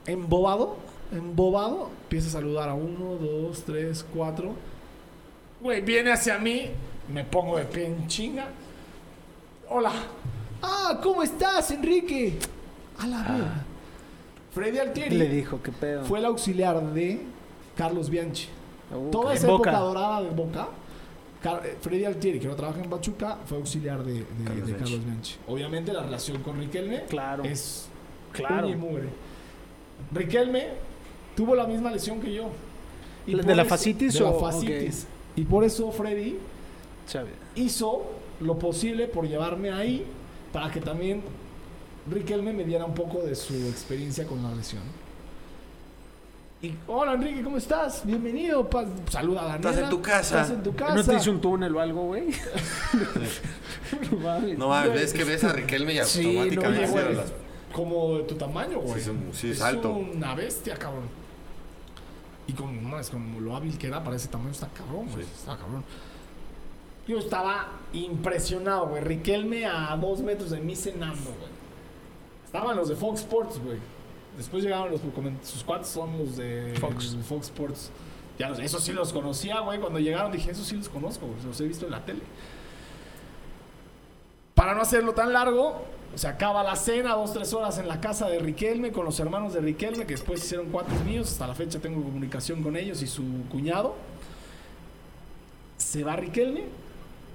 embobado, embobado, empieza a saludar a uno, dos, tres, cuatro. Güey, viene hacia mí, me pongo de pie en chinga. Hola. Ah, ¿cómo estás, Enrique? A la verga. Freddy Altieri Le dijo, qué pedo. fue el auxiliar de Carlos Bianchi. Uh, Toda esa Boca. época dorada de Boca, Car- eh, Freddy Altieri, que no trabaja en Pachuca, fue auxiliar de, de- Carlos de Bianchi. Carlos Bianchi. Obviamente la relación con Riquelme Claro. es Claro. y mugre. Riquelme tuvo la misma lesión que yo. ¿De la eso- fascitis de la fascitis. Y por eso Freddy hizo lo posible por llevarme ahí para que también Riquelme me diera un poco de su experiencia con la lesión. Y, hola Enrique, ¿cómo estás? Bienvenido. pa- Saluda a Daniela. Estás en tu casa. Estás en tu casa. ¿No te hizo un túnel o algo, güey? no mames. No mames, ves que ves a Riquelme y Sí, automáticamente no. Como de tu tamaño, güey. Sí, es un- sí, es es alto. una bestia, cabrón. Y como, no, es como lo hábil que era para ese tamaño, está cabrón, güey. Sí. Está cabrón. Yo estaba impresionado, güey. Riquelme a dos metros de mí cenando, güey. Estaban los de Fox Sports, güey. Después llegaron los sus cuates son los de Fox. de Fox Sports. Ya los, esos sí los conocía, güey. Cuando llegaron dije, esos sí los conozco, güey. Los he visto en la tele. Para no hacerlo tan largo, se acaba la cena, dos, tres horas en la casa de Riquelme con los hermanos de Riquelme, que después hicieron cuates míos. Hasta la fecha tengo comunicación con ellos y su cuñado. Se va Riquelme,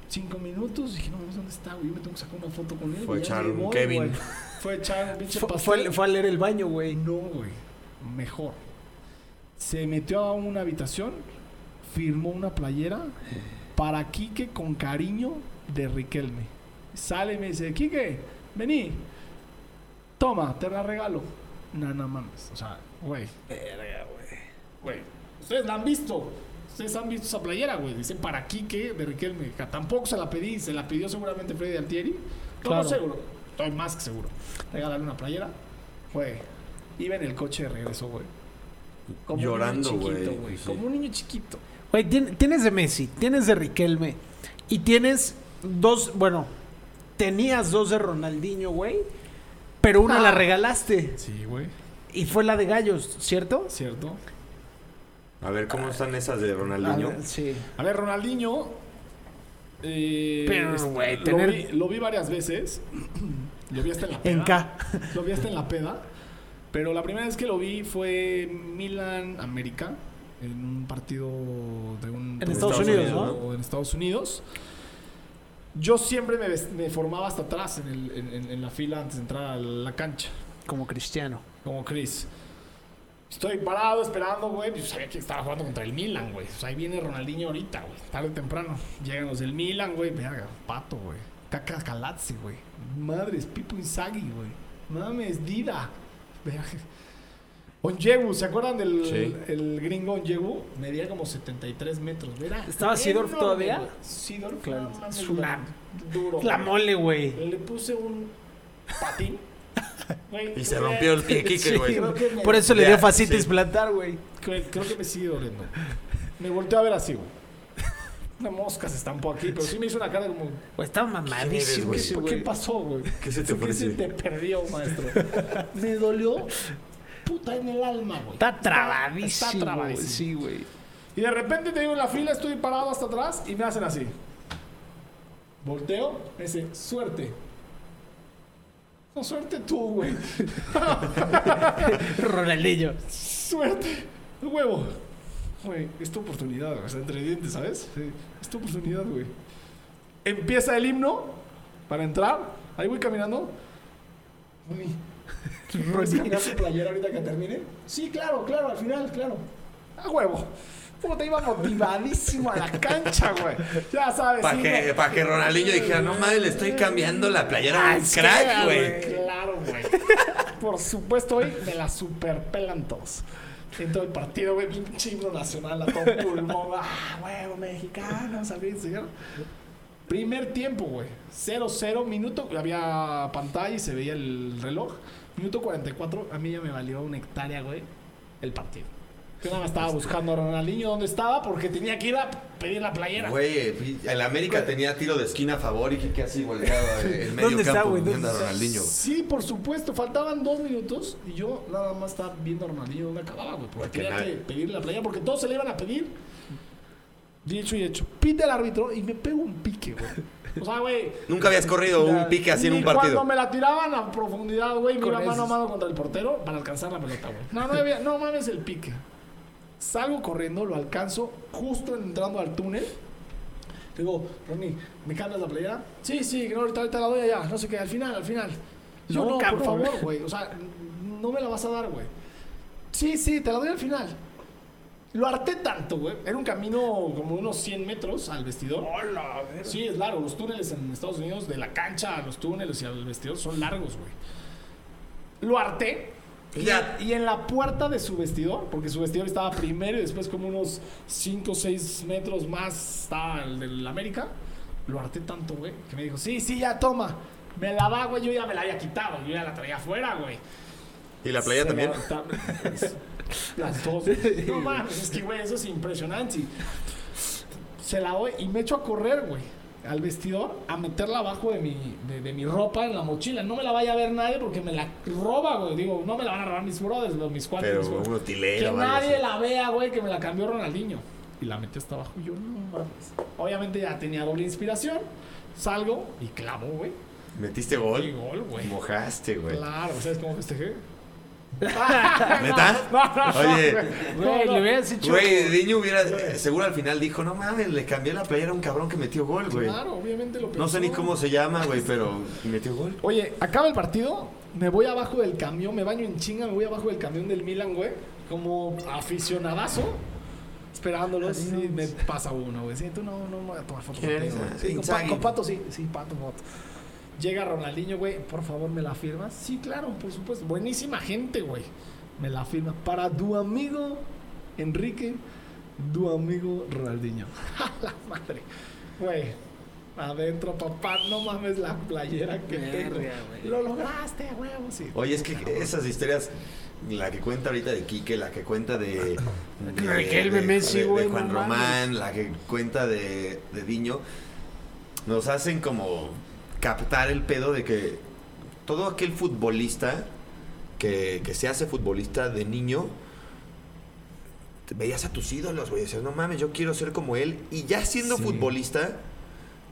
cinco minutos. Dije, no, mames, ¿dónde está, güey? Yo me tengo que sacar una foto con él. Fue echar un Kevin. güey. Fue echar un pinche Fue, pastel. fue, fue a leer el baño, güey. No, güey. Mejor. Se metió a una habitación, firmó una playera para Quique con cariño de Riquelme. Sale y me dice, Quique, vení. Toma, te la regalo. No, no mames. O sea, güey. Verga, güey. Güey. Ustedes la han visto. Ustedes han visto esa playera, güey. Dice para Quique de Riquelme. Que Tampoco se la pedí. Se la pidió seguramente Freddy Altieri. Claro. no seguro. Estoy más que seguro. Regálale una playera. Güey. Iba en el coche de regreso, güey. Como Llorando, un niño güey. chiquito, güey. Sí. Como un niño chiquito. Güey, tien- tienes de Messi, tienes de Riquelme y tienes dos, bueno, tenías dos de Ronaldinho, güey, pero una Ah. la regalaste Sí, güey. y fue la de Gallos, ¿cierto? ¿Cierto? A ver, ¿cómo están esas de A Ronaldinho? ver, sí. A ver, Ronaldinho. eh, Pero, este, güey, lo, tener- vi, lo vi varias veces. lo vi hasta en la peda. En K. Lo vi hasta en la peda. Pero la primera vez que lo vi fue Milan-América. En un partido de un. En Estados Unidos, ¿no? En Estados Unidos. Yo siempre me, formaba hasta atrás en, el- en- en- en la fila antes de entrar a la cancha. Como Cristiano. Como Chris. Estoy parado esperando, güey. Yo sabía que estaba jugando contra el Milan, güey. O sea, ahí viene Ronaldinho ahorita, güey. Tarde o temprano. Llegan los del Milan, güey. Verga, pato, güey. Caca Calazzi, güey. Madres, Pipo Inzaghi, güey. Mames, Dida. Verga. Onyewu, ¿se acuerdan del Sí. el gringo Onyewu? Medía como 73 metros. Era ¿Estaba enorme, todavía? güey. Seedorf, Claro. no mames, Es una- duro. La mole, güey. Le puse un patín. Y se rompió el pie, Kike, güey. Por eso le dio fascitis sí. plantar, güey. Creo, creo que me sigue doliendo. Me volteó a ver así, güey. Una mosca se estampó aquí, pero sí me hizo una cara como. Güey, estaba ¿Quién mamadísimo eres, ese ¿Por qué güey. pasó, güey? ¿Qué se te ¿Por qué te perdió, maestro? Me dolió puta en el alma, güey. Está trabadísimo. Está trabadísimo. Sí, güey. Y de repente te digo en la fila, estoy parado hasta atrás y me hacen así. Volteo, me dice, suerte. No, suerte tú, güey. Ronaldinho. Suerte. Huevo. Güey, es tu oportunidad, güey. O sea, entre dientes, ¿sabes? Sí. Es tu oportunidad, güey. Empieza el himno para entrar. Ahí voy caminando. Mami, ¿puedes cambiar tu playera ahorita que termine? Sí, claro, claro, al final, claro. A huevo. Puta, iba motivadísimo a la cancha, güey. Ya sabes. Para que, pa' que Ronaldinho dijera, no mames, le estoy cambiando la playera a un crack, güey. Claro, güey. Por supuesto, hoy me la superpelan todos. En todo el partido, güey, pinche himno nacional a todo pulmón. ¡Ah, huevo, mexicanos! Abrir cigarro. Primer tiempo, güey. 0-0, minuto. Había pantalla y se veía el reloj. Minuto 44. A mí ya me valió una hectárea, güey, el partido. Yo nada más estaba buscando a Ronaldinho dónde estaba porque tenía que ir a pedir la playera. Güey, el América tenía tiro de esquina a favor y que así volteado en medio ¿Dónde está, campo güey? viendo a ¿Dónde está? Ronaldinho. Sí, por supuesto. Faltaban dos minutos y yo nada más estaba viendo a Ronaldinho dónde acababa, güey. Porque Porque tenía nadie- que pedirle la playa porque todos se le iban a pedir. Dicho y hecho. Pide el árbitro y me pego un pique, güey. O sea, güey. Nunca habías corrido un pique así en un partido. Cuando me la tiraban a profundidad, güey, me Con iba mano a mano contra el portero para alcanzar la pelota, güey. No, no, había, no mames el pique. Salgo corriendo, lo alcanzo justo entrando al túnel. Digo, Ronnie, ¿me cambias la playera? Sí, sí, que no, ahorita, ahorita la doy allá. No sé qué, al final, al final. Yo, No, no, por favor, güey. O sea, no me la vas a dar, güey. Sí, sí, te la doy al final. Lo harté tanto, güey. Era un camino como unos 100 metros al vestidor. Hola, Sí, es largo. Los túneles en Estados Unidos, de la cancha a los túneles y al vestidor, son largos, güey. Lo harté. Y, Ya. y en la puerta de su vestidor, porque su vestidor estaba primero y después como unos 5 o 6 metros más estaba el del América. Lo harté tanto, güey, que me dijo, sí, sí, ya toma. Me la da, güey, yo ya me la había quitado, yo ya la traía afuera, güey. ¿Y la playa Se también? Las dos. No mames, es que, güey, eso es impresionante. Se la doy y me echo a correr, güey, al vestidor, a meterla abajo de mi, de, de mi ropa en la mochila. No me la vaya a ver nadie porque me la roba, güey. Digo, no me la van a robar mis brothers, mis cuates. Pero mis güey. un utilero Que nadie la vea, güey, que me la cambió Ronaldinho. Y la metí hasta abajo. Y yo, no mames. Obviamente ya tenía doble inspiración. Salgo y clavo, güey. ¿Metiste Y gol? gol, güey. Mojaste, güey. Claro, ¿sabes cómo festejé? ¿Neta? No, no, no, Oye, Güey, No, no. le hubieras hecho. Güey, Diño hubiera, eh, seguro al final dijo, no mames, le cambié la playera a un cabrón que metió gol, güey. Claro, obviamente lo No sé ni pensó. cómo se llama, güey, pero metió gol. Oye, acaba el partido, me voy abajo del camión, me baño en chinga, me voy abajo del camión del Milan, güey. Como aficionadazo. esperándolos. Sí, me pasa uno, güey. Sí, tú no, no me voy a tomar fotos ¿Quién contigo, es? güey. Sí, Sí, con, Inzaghi. Con Pato sí, sí, Pato, Pato. Llega Ronaldinho, güey, por favor, ¿me la firmas? Sí, claro, por supuesto. Buenísima gente, güey. Me la firma. Para tu amigo Enrique, tu amigo Ronaldinho. ¡A la madre! Güey, adentro, papá, no mames la playera que tengo. Lo lograste, güey. Sí. Oye, es que esas historias, la que cuenta ahorita de Quique, la que cuenta de. de de- Messi, de- de Juan no mames. Román, la que cuenta de, de Diño, nos hacen como captar el pedo de que todo aquel futbolista que, que se hace futbolista de niño. te Veías a tus ídolos, güey. Decías, no mames, yo quiero ser como él. Y ya siendo Sí. futbolista,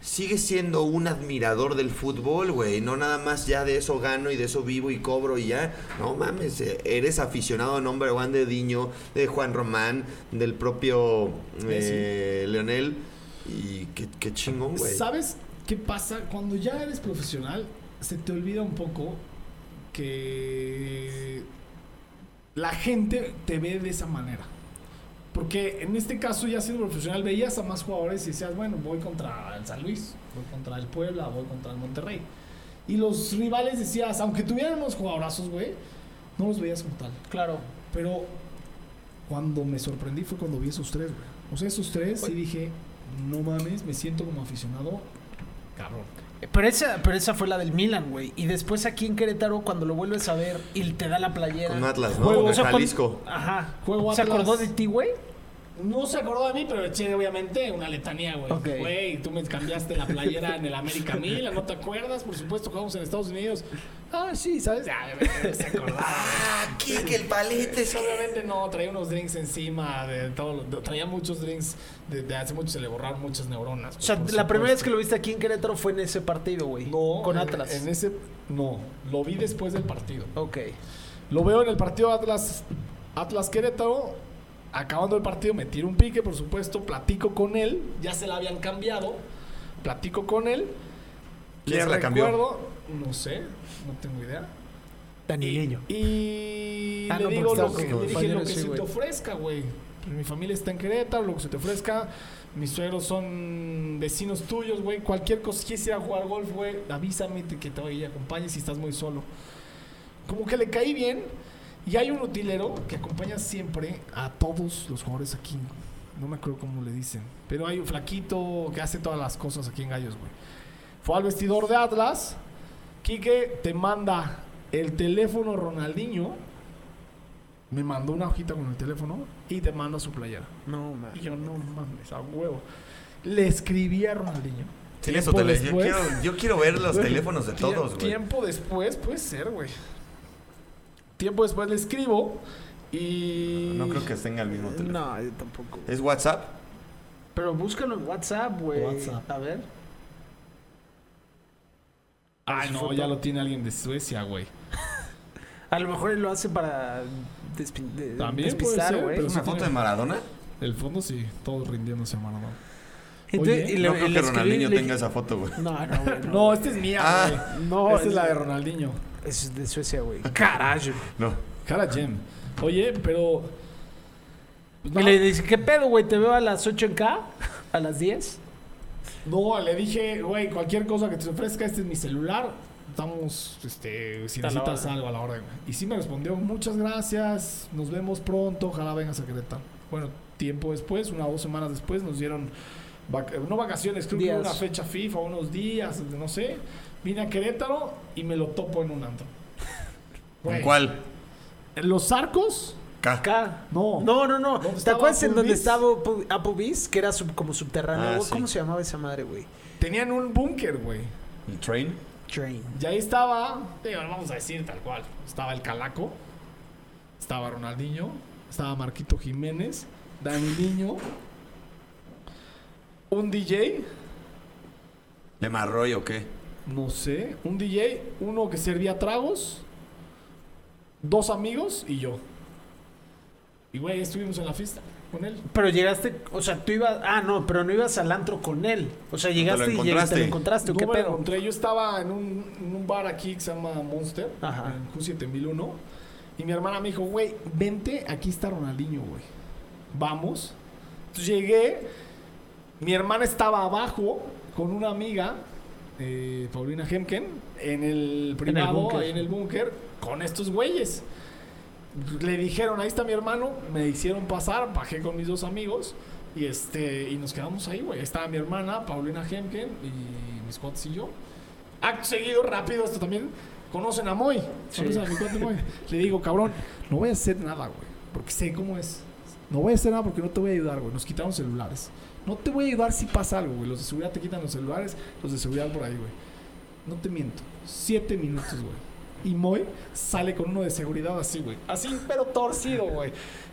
sigue siendo un admirador del fútbol, güey. No nada más ya de eso gano y de eso vivo y cobro y ya. No mames, eh, eres aficionado number one de Diño, de Juan Román, del propio eh, Leonel. Y qué, qué chingón, güey. ¿Sabes qué pasa? Cuando ya eres profesional, se te olvida un poco que la gente te ve de esa manera. Porque en este caso, ya siendo profesional, veías a más jugadores y decías, bueno, voy contra el San Luis, voy contra el Puebla, voy contra el Monterrey. Y los rivales decías, aunque tuvieran unos jugadorazos, güey, no los veías como tal. Claro. Pero cuando me sorprendí fue cuando vi esos tres, güey. O sea, esos tres y dije, no mames, me siento como aficionado, cabrón. Pero esa, pero esa fue la del Milan, güey. Y después aquí en Querétaro, cuando lo vuelves a ver y te da la playera. Con Atlas, ¿no? Juego, Con O sea, Jalisco. cuando- Ajá. Juego ¿Se Atlas. acordó de ti, güey? No se acordó de mí, pero eché obviamente una letanía, güey. Ok. Güey, tú me cambiaste la playera en el América Milan, ¿no te acuerdas? Por supuesto, jugamos en Estados Unidos. Ah, sí, ¿sabes? Ya, no se acordaba. Ah, Kike, el palete. Obviamente no, traía unos drinks encima de todo, lo- de- traía muchos drinks de, de hace mucho se le borraron muchas neuronas. O sea, la primera vez que lo viste aquí en Querétaro fue en ese partido, güey. No, Con en- Atlas. En ese no, lo vi después del partido. Ok. Lo veo en el partido Atlas Atlas Querétaro. Acabando el partido me tiro un pique, por supuesto, platico con él, ya se la habían cambiado. Platico con él. ¿Quién la cambió? no sé, no tengo idea. Danileño. Y Ah, le no, digo lo que, le dije lo que sí, se te ofrezca, güey. Mi familia está en Querétaro, lo que se te ofrezca. Mis suegros son vecinos tuyos, güey. Cualquier cosa, si quieres ir a jugar golf, güey, avísame te- que te voy y acompañe si estás muy solo. Como que le caí bien. Y hay un utilero que acompaña siempre a todos los jugadores aquí. No me acuerdo cómo le dicen. Pero hay un flaquito que hace todas las cosas aquí en Gallos, güey. Fue al vestidor de Atlas. Quique te manda el teléfono Ronaldinho. Me mandó una hojita con el teléfono y te manda su playera. No, man. Y yo, no mames, a huevo. Le escribí a Ronaldinho. Yo quiero, yo quiero ver los Güey, teléfonos de todos, güey. Tiempo después, puede ser, güey. Tiempo después le escribo y. No creo que tenga el mismo teléfono. No, yo tampoco. ¿Es WhatsApp? Pero búscalo en WhatsApp, güey. WhatsApp. A ver. Ay, su no, foto. ya lo tiene alguien de Suecia, güey. A lo mejor él lo hace para despi- de- También despistar, puede ser, güey. pero ¿Es sí una foto tiene- de Maradona? El fondo sí, todos rindiéndose a Maradona. Entonces, Oye, y le- no creo que Ronaldinho le- tenga esa foto, güey. No, no, güey. No, No, esta es mía, Ah. güey. no esta es la de Ronaldinho. Es de Suecia, güey. Carajo. No. Cara Gem. Oye, pero. pues, Y no, le dice, ¿qué pedo, güey? ¿Te veo a las 8 en K? ¿A las 10? no, le dije, güey, cualquier cosa que te ofrezca, este es mi celular. Estamos, este, si necesitas algo a la orden. Y sí me respondió, muchas gracias, nos vemos pronto, ojalá vengas a Querétaro. Bueno, tiempo después, una o dos semanas después, nos dieron, vac- no vacaciones, creo que Días. una fecha FIFA, unos días, no sé. Vine a Querétaro y me lo topo en un antro. ¿Con Güey, cuál? ¿En los arcos? K. K. No. No, no, no. ¿Dónde ¿Te acuerdas en donde estaba Apple- Applebee's? Que era sub- como subterráneo. Ah, sí. ¿Cómo se llamaba esa madre, güey? Tenían un búnker, güey. ¿El train? Train. Y ahí estaba, digo, vamos a decir tal cual. Estaba el Calaco, estaba Ronaldinho, estaba Marquito Jiménez, Daniliño, un DJ, ¿Le Marroy o qué? No sé, un DJ, uno que servía tragos, dos amigos y yo. Y güey, estuvimos en la fiesta con él. Pero llegaste, o sea, tú ibas. Ah, no, pero no ibas al antro con él. O sea, llegaste y llegaste, lo encontraste. ¿o No ¿Qué me lo pedo? encontré. Yo estaba en un, en un bar aquí que se llama Monster, Ajá. en Q7001. Y mi hermana me dijo, güey, vente, aquí está Ronaldinho, güey. Vamos. Entonces llegué, mi hermana estaba abajo con una amiga, eh, Paulina Hemken, en el privado, búnker. ahí en el búnker, con estos güeyes. Le dijeron, ahí está mi hermano, me hicieron pasar, bajé con mis dos amigos y este y nos quedamos ahí, güey. Estaba mi hermana, Paulina Hemken y mis cuates y yo. Acto seguido, rápido, esto también. Conocen a Moy. Conocen a mi cuate Moy. Le digo, cabrón, no voy a hacer nada, güey. Porque sé cómo es. No voy a hacer nada porque no te voy a ayudar, güey. Nos quitaron celulares. No te voy a ayudar si pasa algo, güey. Los de seguridad te quitan los celulares, los de seguridad por ahí, güey. No te miento. Siete minutos, güey. Y Moy sale con uno de seguridad así, güey. Así, pero torcido, güey.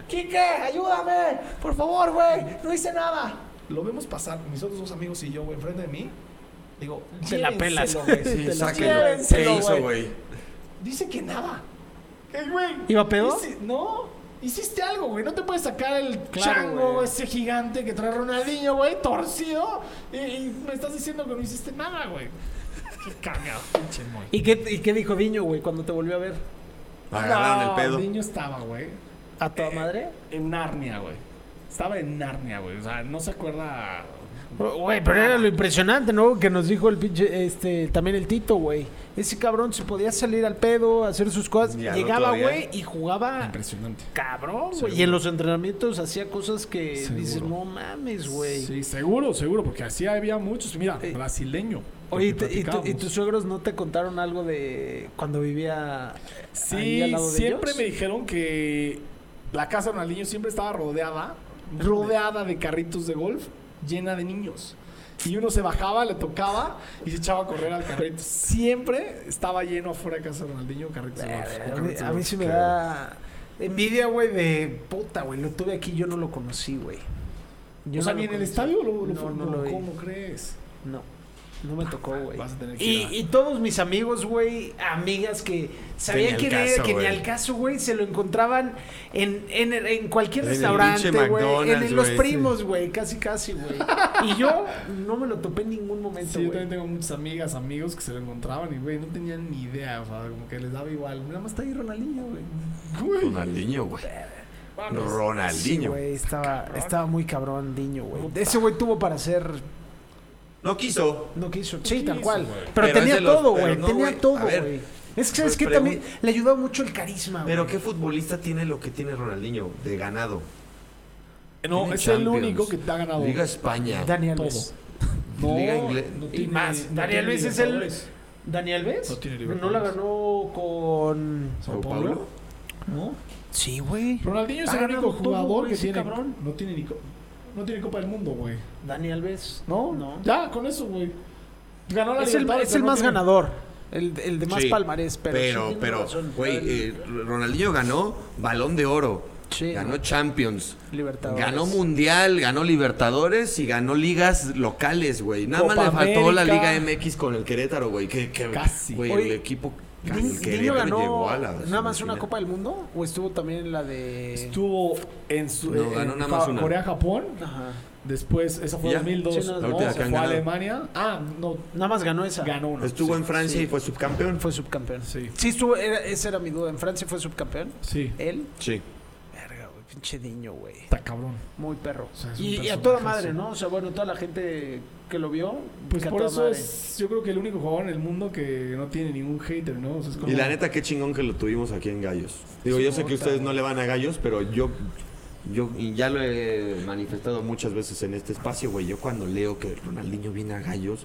¡Quique, ayúdame! Por favor, güey. No hice nada. Lo vemos pasar, mis otros dos amigos y yo, güey, enfrente de mí. Digo, Te la pelas. güey. Sí, Te sáquenlo. ¿Qué hizo, güey? Dice que nada. ¿Qué, güey? ¿Iba pedo? No. Hiciste algo, güey. No te puedes sacar el Claro, chango güey. ese gigante que trae Ronaldinho, güey, torcido. Y, y me estás diciendo que no hiciste nada, güey. Qué cagado, pinche Moy. ¿Y qué, ¿Y qué dijo Diño, güey, cuando te volvió a ver? Agarraron No, el pedo. niño estaba, güey. ¿A toda madre? En Narnia, güey. Estaba en Narnia, güey. O sea, no se acuerda. Güey, pero era lo impresionante, ¿no? Que nos dijo el pinche, este, también el Tito, güey. Ese cabrón se podía salir al pedo, hacer sus cosas. Llegaba, güey, y jugaba Impresionante. cabrón, güey. Y en los entrenamientos hacía cosas que Seguro. dices, no mames, güey. Sí, seguro, seguro, porque así había muchos. Mira, Eh, brasileño. Oye, ¿y, tu- tus suegros no te contaron algo de cuando vivía ahí Sí, al lado de siempre ellos? me dijeron que la casa de Ronaldinho siempre estaba rodeada, rodeada de carritos de golf, llena de niños. Y uno se bajaba, le tocaba y se echaba a correr al carrito. Siempre estaba lleno afuera de casa de Ronaldinho carritos de golf. A mí, a mí sí me da envidia, güey, de puta, güey. Lo tuve aquí, yo no lo conocí, güey. Yo O sea, no ni en el estadio lo, lo, No, no vi. ¿Cómo crees? No, no me tocó, güey. Y, ir a- y todos mis amigos, güey, amigas que sabían que, caso, que ni al caso, güey, se lo encontraban en, en, en cualquier En restaurante, güey. En, los primos, güey, casi, casi, güey. Y yo no me lo topé en ningún momento, Sí, yo también tengo muchas amigas, amigos que se lo encontraban y, güey, no tenían ni idea. O sea, como que les daba igual. Nada más está ahí Ronaldinho, güey. Ronaldinho, güey. mames. Sí, Ronaldinho. güey, estaba, estaba muy cabrón, niño, güey. Ese güey tuvo para ser no quiso. No quiso. Sí, tal cual. Pero, Pero tenía todo, güey. no, tenía todo, güey. Es que, ¿sabes pues qué? pregun- También le ayudó mucho el carisma, Pero. ¿qué futbolista tiene lo que tiene Ronaldinho de ganado? No, Tiene es el único que te ha ganado. Liga España. Daniel todo. Alves. No, Liga no Y más. no Daniel Alves es el. ¿Daniel Alves? No tiene No la ganó con. ¿Sao Paulo? ¿No? Sí, güey. Ronaldinho es el único jugador que tiene. cabrón. No tiene ni. No tiene Copa del Mundo, güey. Daniel Alves. ¿No? No. Ya, con eso, güey. Ganó la Es el, es el no más tiene- ganador. El, el de más Sí, palmarés, pero. Pero, sí pero, güey, eh, Ronaldinho ganó Balón de Oro. Sí, ganó. Champions. Libertadores. Ganó Mundial, ganó Libertadores y ganó ligas locales, güey. Nada Copa más le faltó la América. Liga MX con el Querétaro, güey. Que, que, Casi. Güey, el equipo. Di- el ¿Diño Querétaro ganó a nada más una. Copa del Mundo? ¿O estuvo también en la de.? Estuvo en su. No, en ganó nada Ja- más una. Corea-Japón. Ajá. Después, esa fue Ya. 2002. Sí, no, la última que han fue a ganado. Alemania. Ah, no. Nada más ganó esa. Ganó una. Estuvo sí. en Francia sí. y fue subcampeón. Fue subcampeón. Sí. Sí, estuvo. era- esa era mi duda. ¿En Francia fue subcampeón? Sí. ¿Él? Sí. Pinche niño, güey. Está cabrón. Muy perro. O sea, y, y a toda madre, ¿no? O sea, bueno, toda la gente que lo vio. Pues a por eso madre. es, yo creo que el único jugador en el mundo que no tiene ningún hater, ¿no? O sea, es como- Y la neta, qué chingón que lo tuvimos aquí en Gallos. Digo, yo sé que ustedes no le van a Gallos, pero yo, yo y ya lo he manifestado muchas veces en este espacio, güey. Yo cuando leo que Ronaldinho viene a Gallos,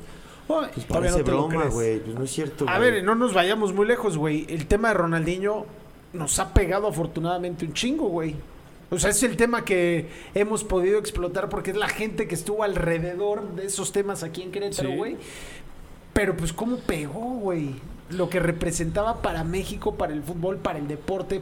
pues parece no broma, güey. Pues no es cierto, A güey. ver, no nos vayamos muy lejos, güey. El tema de Ronaldinho nos ha pegado afortunadamente un chingo, güey. O sea, es el tema que hemos podido explotar porque es la gente que estuvo alrededor de esos temas aquí en Querétaro, Sí. güey. Pero pues cómo pegó, güey. Lo que representaba para México, para el fútbol, para el deporte.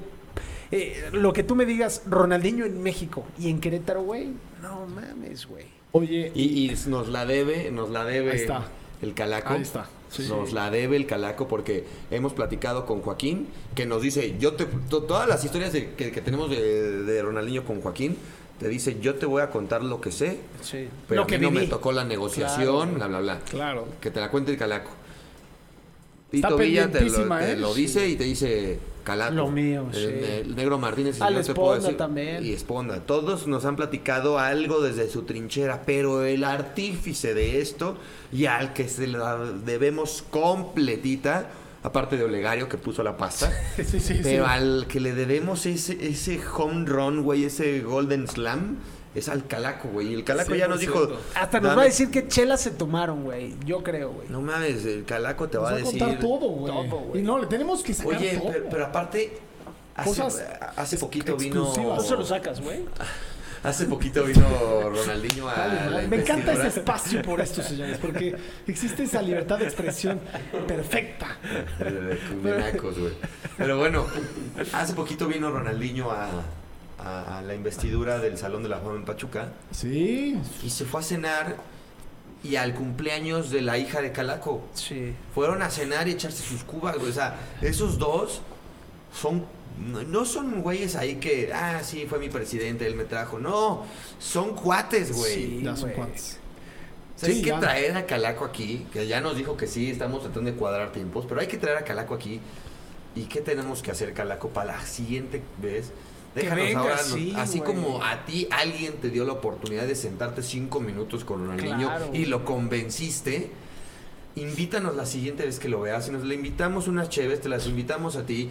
Eh, lo que tú me digas, Ronaldinho en México y en Querétaro, güey. No mames, güey. Oye, Y, y nos la debe, nos la debe Ahí está. el calaco. Ahí está. Sí. Nos la debe el calaco porque hemos platicado con Joaquín, que nos dice, yo te, to- todas las historias de- que, que tenemos de, de Ronaldinho con Joaquín, te dice, yo te voy a contar lo que sé, Sí. pero lo a que mí no me tocó la negociación, Claro. bla, bla, bla. claro. Que te la cuente el calaco. Tito Villa te lo, te ¿eh? lo dice y te dice Calaco. Lo mío, el, sí. el negro Martínez. y Al yo te puedo Esponda decir- también. Y Esponda. Todos nos han platicado algo desde su trinchera, pero el artífice de esto y al que se la debemos completita, aparte de Olegario que puso la pasta, Sí, sí, sí. pero al que le debemos ese, ese home run, güey, ese golden slam, es al Calaco, güey. Y el Calaco ya nos dijo... Hasta nos "Dame- va a decir que chelas se tomaron, güey. Yo creo, güey. No mames, el Calaco te Nos va va a decir... contar todo, güey. Todo, güey. Y no, le tenemos que sacar Oye, todo. pero, pero aparte, hace, Cosas hace poquito vino. exclusivas. No se lo sacas, güey. Hace poquito vino Ronaldinho a la Me encanta ese espacio por esto, señores, porque existe esa libertad de expresión perfecta. De Cumenacos, güey. Pero bueno, hace poquito vino Ronaldinho a, a- a la investidura del Salón de la Fama en Pachuca Sí, y se fue a cenar y al cumpleaños de la hija de Calaco. Sí. Fueron a cenar y echarse sus cubas, güey. O sea, esos dos son. No son güeyes ahí que, ah, sí, fue mi presidente, él me trajo. No, son cuates, güey. Sí, ya son. O sea, hay Sí, que ya. traer a Calaco aquí, que ya nos dijo que sí, estamos tratando de cuadrar tiempos, pero hay que traer a Calaco aquí. ¿Y qué tenemos que hacer, Calaco, para la siguiente vez? Déjanos venga, ahora, sí, así como a ti alguien te dio la oportunidad de sentarte cinco minutos con Ronaldinho Claro, y lo convenciste, invítanos la siguiente vez que lo veas. Y nos le invitamos unas cheves, te las invitamos a ti.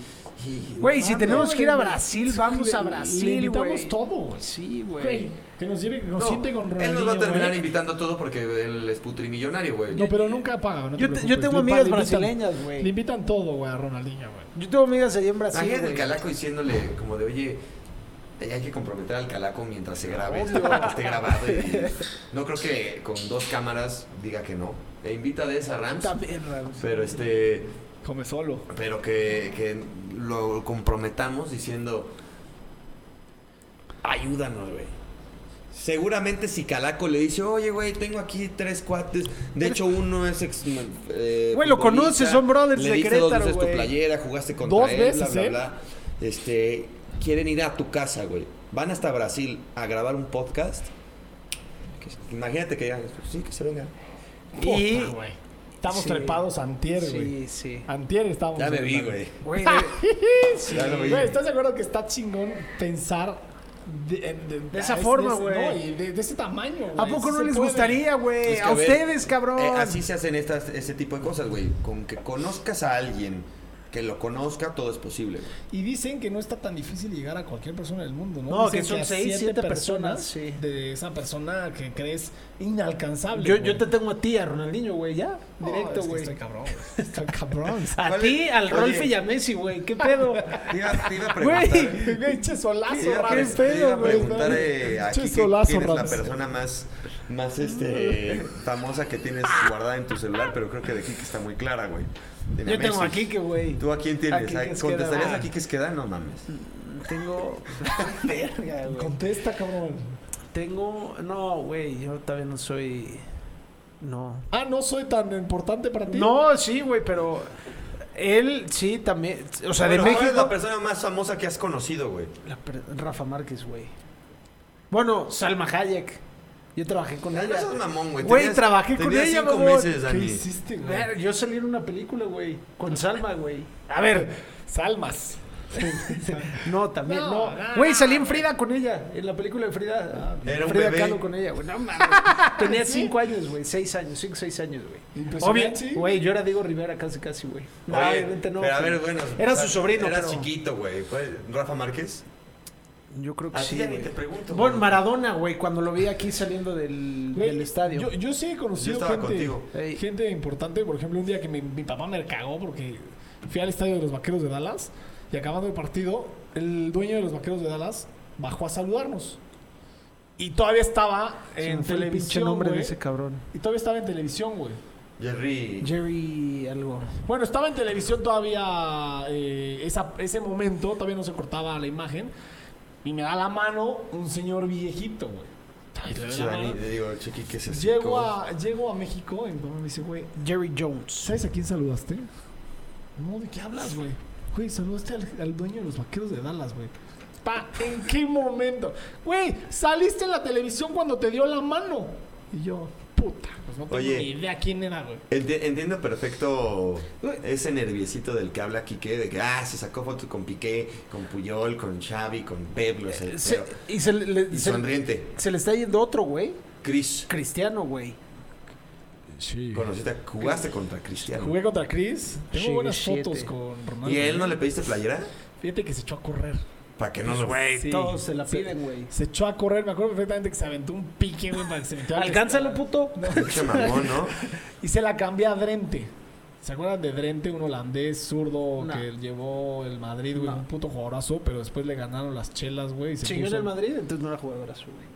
Güey, si tenemos que ir a le- Brasil, vamos a le- Brasil, Le invitamos todo, güey. Sí, Güey, que nos lleve, nos No, siente con Ronaldinho. él nos va a terminar invitando todo porque él es putrimillonario, güey. No, pero nunca paga. No te Yo, te- preocupes. yo tengo Le- amigas le invitan- brasileñas, Le güey. invitan todo, güey, a Ronaldinho, güey. Yo tengo amigas allá en Brasil, Imagínate el güey. calaco diciéndole como de, oye, hay que comprometer al calaco mientras se grabe, para que esté grabado. y- no creo que con dos cámaras diga que no. E invita a esa Rams, También, Rams. pero este, Come solo. pero que, que lo comprometamos diciendo, ayúdanos, güey. Seguramente si Calaco le dice, oye, güey, tengo aquí tres cuates. De hecho, uno es ex. eh, Güey, lo conoces, son brothers le de dos veces tu playera, jugaste contra Dos él, veces, bla, bla, ¿eh? bla. Este, quieren ir a tu casa, güey. Van hasta Brasil a grabar un podcast. Imagínate que digan, sí, que se Y-. Estamos Sí. trepados antier, güey. Sí, sí. Antier estábamos. Ya me en vi, la- güey. Güey, Sí, Ya lo vi. güey, ¿estás de acuerdo que está chingón pensar de, en- de- De esa a forma, güey. No, y de, de ese tamaño, güey. ¿A poco no se les puede. gustaría, güey? Es que, a ver, ustedes, cabrón. eh, así se hacen estas, ese tipo de cosas, güey. Con que conozcas a alguien que lo conozca, todo es posible, güey. Y dicen que no está tan difícil llegar a cualquier persona del mundo, ¿no? No, Dicen que son a seis, siete personas, sí. De esa persona que crees inalcanzable. Yo, güey. yo te tengo a ti, a Ronaldinho, güey, ya. No, Directo, es que güey. Estoy cabrón, güey. Estoy cabrón. A ¿Cuál ti, al. Rolfe y a Messi, güey. ¿Qué pedo? Te iba, te iba a Güey. preguntar. Güey, che solazo, Te te iba a güey, preguntar ¿no? eh, aquí Che que- solazo, quién es la persona más, más este, famosa que tienes guardada en tu celular, pero creo que de Kike está muy clara, güey. A Yo tengo aquí que, güey. ¿Tú a quién tienes? A ¿A-. ¿Contestarías a Kike Esqueda? No mames. Tengo. Verga, güey. Contesta, cabrón. Tengo. No, güey. Yo todavía no soy. No. Ah, no soy tan importante para ti. No, sí, güey, pero. Él sí también. O sea, de ahora es México. la persona más famosa que has conocido, güey. Rafa Márquez, güey. Bueno, Salma Hayek. Yo trabajé con No ella. seas mamón, güey. Güey, trabajé con ella, cinco mamón. meses, ¿Qué Dani. hiciste, güey? Ver, yo salí en una película, güey. Con Salma, güey. A ver. Salmas. No, también, No, no. no, Güey, no, salí en Frida con ella. En la película de Frida. Era un Frida bebé. Kahlo con ella, güey. No mames. Tenía cinco años, güey. Seis años, cinco, seis años, güey. Obvio, Impresionante. güey, yo era Diego Rivera casi, casi, güey. No, obviamente no. Pero a ver, bueno. Era su sobrino, pero- chiquito, güey. ¿Fue Rafa Márquez? Yo creo que A ti sí, ya ni te pregunto. Bueno, güey. Maradona, güey, cuando lo vi aquí saliendo del, Güey, del estadio. Yo, yo sí he conocido gente, contigo. Gente importante. Por ejemplo, un día que mi, mi papá me cagó porque fui al estadio de los vaqueros de Dallas y acabando el partido, el dueño de los vaqueros de Dallas bajó a saludarnos. Y todavía estaba Sí, en el pinche televisión. nombre de ese cabrón. Y todavía estaba en televisión, güey. Jerry. Jerry algo. Bueno, estaba en televisión todavía eh, esa- ese momento, todavía no se cortaba la imagen. Y me da la mano un señor viejito, güey. Llego a, llego a México y mi papá me dice, güey, Jerry Jones. ¿sabes a quién saludaste? No, ¿de qué hablas, güey? Güey, saludaste al, al dueño de los vaqueros de Dallas, güey. Pa, ¿en qué momento? Güey, saliste en la televisión cuando te dio la mano. Y yo, puta, pues no tengo Oye. ni idea quién era, güey. Enti- Entiendo perfecto ese nerviosito del que habla Quique, de que ah, se sacó fotos con Piqué, con Puyol, con Xavi, con Pep, lo sé, Se- pero- y se, le- y se- sonriente. se le está yendo otro, güey. Chris, Cristiano, güey. Sí. conociste, jugaste contra Cristiano. Jugué contra Chris. Tengo buenas siete. fotos con Ronaldo. ¿Y a él no ¿eh? le pediste playera? Fíjate que se echó a correr. Para que no lo Güey, Sí. todos se la Se- piden, güey. Se echó a correr. Me acuerdo perfectamente que se aventó un pique, güey, para que se metiera. al Alcánzalo, puto. Pinche mamón, ¿no? Y se la cambié a Drente. ¿Se acuerdan de Drente, un holandés zurdo No. que llevó el Madrid, güey? No. Un puto jugadorazo, pero después le ganaron las chelas, güey. se Siguió en puso- el Madrid, entonces no era jugadora su, güey.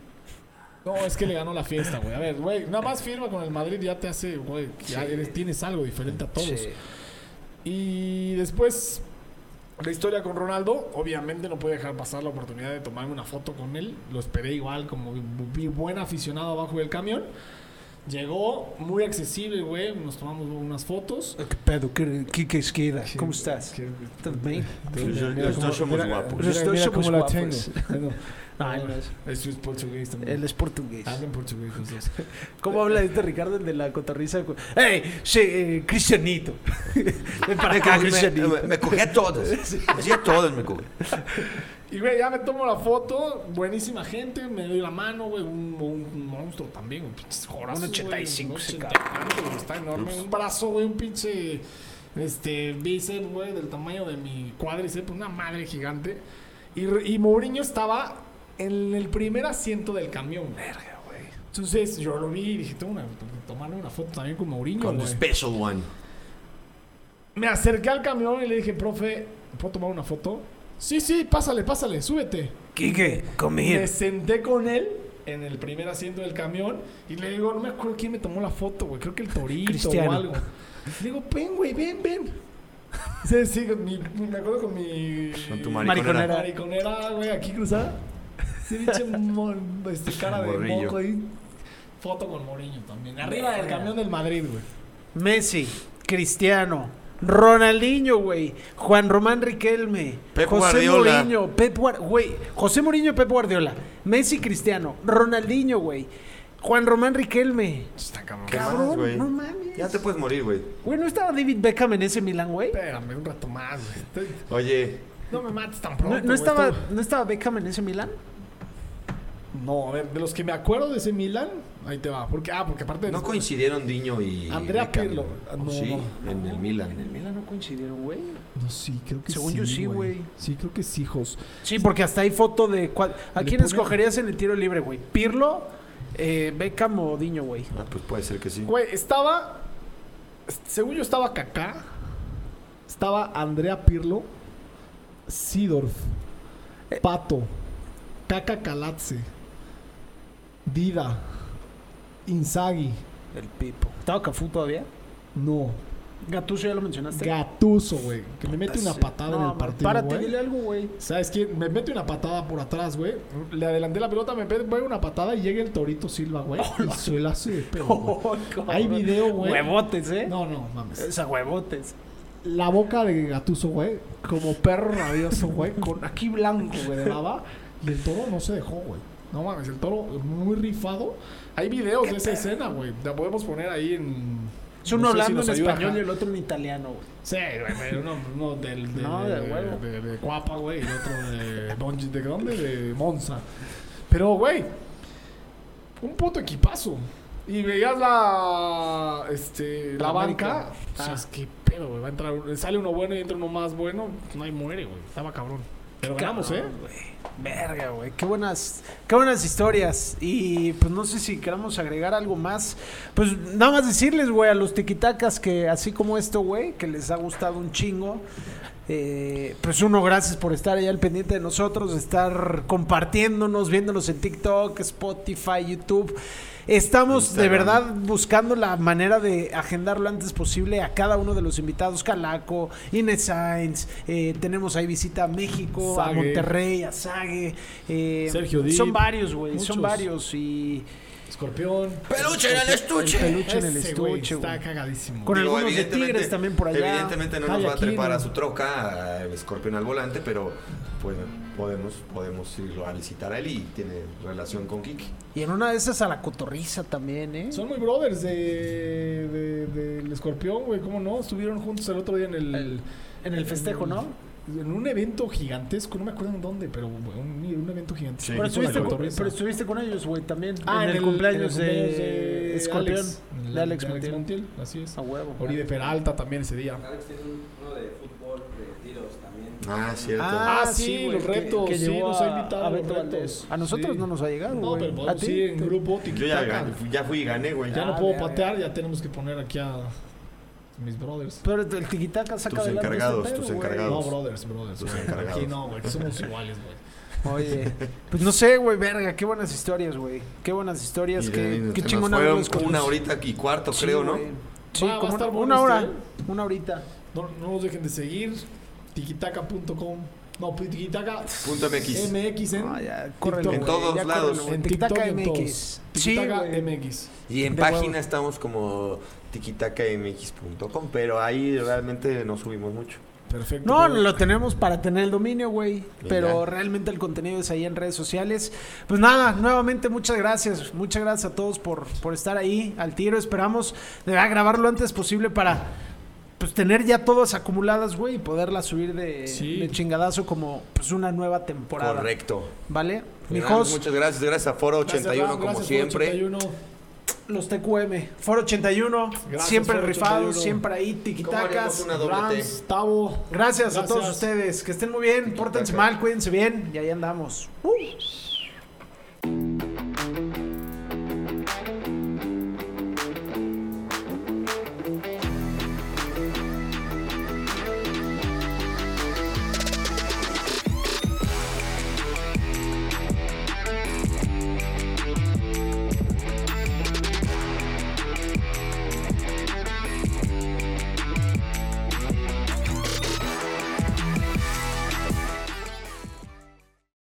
No, es que le ganó la fiesta, güey. A ver, güey, nada más firma con el Madrid ya te hace, güey, ya Sí. eres- tienes algo diferente a todos. Sí. Y después, la historia con Ronaldo, obviamente no pude dejar pasar la oportunidad de tomarme una foto con él. Lo esperé igual, como vi buen aficionado abajo del camión. Llegó muy accesible, güey. Nos tomamos unas fotos. ¿Qué pedo? ¿Qué, qué, qué esqueda? ¿Cómo estás? Que- ¿Estás bien? Mira, los mira dos cómo- somos guapos. somos guapos. No, no es. Eso es portugués también. Él es portugués. Hablan portugués los dos. ¿Cómo habla este Ricardo, el de la cotorriza? ¡Ey! Sí, eh, Cristianito. Ven para Me, acá, cogí- Cristianito. me, me cogí a todos. Sí, a todos me cogí. Y, güey, ya me tomo la foto. Buenísima gente. Me doy la mano, güey. Un, un monstruo también, Un 85 güey, ese un cabrón. 80 güey, Está enorme. Un brazo, güey. Un pinche... Este, bíceps, güey, del tamaño de mi cuádriceps. Una madre gigante. Y, y Mourinho estaba en el primer asiento del camión. Verga, güey. Entonces, yo lo vi y dije, tengo una... Tomarle una foto también con Mourinho, Con the special one. Me acerqué al camión y le dije, profe, ¿puedo tomar una foto? Sí, sí, pásale, pásale, súbete. Quique, come Me senté con él en el primer asiento del camión y le digo, no me acuerdo quién me tomó la foto, güey. Creo que el Torito Cristiano. o algo. Le digo, ven, güey, ven, ven. Sí, sí, con mi, mi- me acuerdo con mi... Con tu Mariconera. mariconera. Mariconera, güey, aquí cruzada. Sí, pinche este, cara de moco ahí. Foto con Mourinho también. Arriba del camión del Madrid, güey. Messi, Cristiano, Ronaldinho, güey, Juan Román Riquelme, Pep José Guardiola. Mourinho, Pep güey, José Mourinho, Pep Guardiola, Messi, Cristiano, Ronaldinho, güey, Juan Román Riquelme. Está cabrón. ¿Qué más, Cabrón, güey? no mames. Ya te puedes morir, güey. Güey, ¿no estaba David Beckham en ese Milan, güey? Espérame un rato más, güey. Estoy- Oye, No me mates tan pronto. ¿No, estaba, ¿No estaba Beckham en ese Milan? No, a ver, de los que me acuerdo de ese Milan, ahí te va. Porque, ah, porque aparte de no coincidieron Diño y. Andrea Pirlo. ¿o No, sí, no. en el Milan. En el Milan no coincidieron, güey. No, sí, creo que Según yo sí, güey. Sí, creo que sí, hijos. Sí, porque hasta hay foto de... cua- ¿A quién escogerías en el tiro libre, güey? ¿Pirlo, eh, Beckham o Diño, güey? Ah, pues puede ser que sí. Güey, estaba. Según yo estaba Kaká. Estaba Andrea Pirlo. Sidorf. Pato. Kaka Kalatze. Dida. Inzaghi. El Pipo. ¿Estaba Cafú todavía? No. Gattuso ya lo mencionaste. Gatuso, güey. Que me mete una Sí. patada en el partido. Párate, dile algo, güey. ¿Sabes quién? Me mete una patada por atrás, güey. Le adelanté la pelota, me pega una patada y llega el Torito Silva, güey. y suelazo de pedo. Hay video, güey. Huevotes, ¿eh? No, no, mames. O sea, huevotes. La boca de Gatuso, güey. Como perro rabioso, güey. Con aquí blanco, güey, de baba. Y el toro no se dejó, güey. No mames, el toro muy rifado. Hay videos de esa escena, güey. La podemos poner ahí en. Es uno no sé si hablando en ayuda español y el otro en italiano, güey. Sí, güey, pero uno, uno del, de, No, de huevo. de, de Cuapa, güey, y el otro de, Donji- ¿de dónde? De Monza. Pero, güey, un puto equipazo. Y veías la, este, la La banca. O sea, Ah. es que pedo, güey. Va a entrar, sale uno bueno y entra uno más bueno. No hay muere, güey. Estaba cabrón. Pero ganamos, ¿eh? Verga, güey. Qué buenas, qué buenas historias. Y pues no sé si queramos agregar algo más. Pues nada más decirles, güey, a los tiquitacas que así como esto, güey, que les ha gustado un chingo. Eh, pues uno, gracias por estar ahí al pendiente de nosotros, estar compartiéndonos, viéndonos en TikTok, Spotify, YouTube. Estamos de verdad buscando la manera de agendar lo antes posible a cada uno de los invitados. Calaco, Inés Sainz, eh, tenemos ahí visita a México, a. Monterrey, a Sague. eh, Sergio Dip, Son varios, güey, son varios y... Escorpión. ¡Peluche en el estuche! El peluche en el Ese, güey, estuche, Está cagadísimo. Con Digo, algunos de evidentemente- Tigres también por allá. Evidentemente no nos va a trepar a su troca, el escorpión al volante, pero pues podemos, podemos irlo a visitar a él y tiene relación con Kiki. Y en una de esas a la cotorriza también, ¿eh? Son muy brothers de, de- del Escorpión, güey. ¿Cómo no? Estuvieron juntos el otro día en el... El- en el festejo, ¿no? En un evento gigantesco, no me acuerdo en dónde, pero un, un evento gigantesco. Sí. Pero estuviste, con, cotorriza. pero estuviste con ellos, güey, también. Ah, en, el, cumpleaños, en el cumpleaños de, Escorpión. Alex, de Alex Montiel. Así es. A huevo. Oribe Peralta también ese día. Alex tiene un- uno de fútbol, de tiros también. Ah, cierto. Ah, sí, los retos, sí, nos ha invitado a los retos. A nosotros Sí. no nos ha llegado, No, pero ¿A ir en grupo, Yo ya, ya fui y gané, güey. Ya Ah, no puedo verga. patear, ya tenemos que poner aquí a mis brothers. Pero el tiquitaca saca Tus encargados, este tus pedo, encargados. No, brothers, brothers. Tus encargados. Aquí no, güey, somos iguales, güey. Oye, pues no sé, güey, verga, qué buenas historias, güey. Qué buenas historias, Y qué, qué fueron una horita y cuarto, Sí, creo, ¿no? Sí, Va- va a como una, una hora, este, una horita. No, no nos dejen de seguir. Tiquitaca.com. No, pues, Punto MX. MX en Ah, ya, TikTok. En todos ya lados. En en MX. todos. Sí. MX. Y en De página huevo. estamos como tiquitacamx.com, pero ahí realmente no subimos mucho. Perfecto. No, pero- lo tenemos para tener el dominio, güey. Pero realmente el contenido es ahí en redes sociales. Pues nada, nuevamente muchas gracias. Muchas gracias a todos por, por estar ahí al tiro. Esperamos de verdad grabar lo antes posible para pues tener ya todas acumuladas, güey, y poderlas subir de, Sí. de chingadazo como pues una nueva temporada. Correcto. ¿Vale? Mijos, Muchas gracias, gracias a Foro Gracias, 81 Ram, como gracias, siempre. 81. Los TQM. Foro 81, Gracias, siempre rifados, 81. siempre ahí, ¿Cómo tiquitacas. Rams, Tavo. Gracias, a Gracias. todos ustedes. Que estén muy bien, pórtense mal, cuídense bien y ahí andamos. Uh.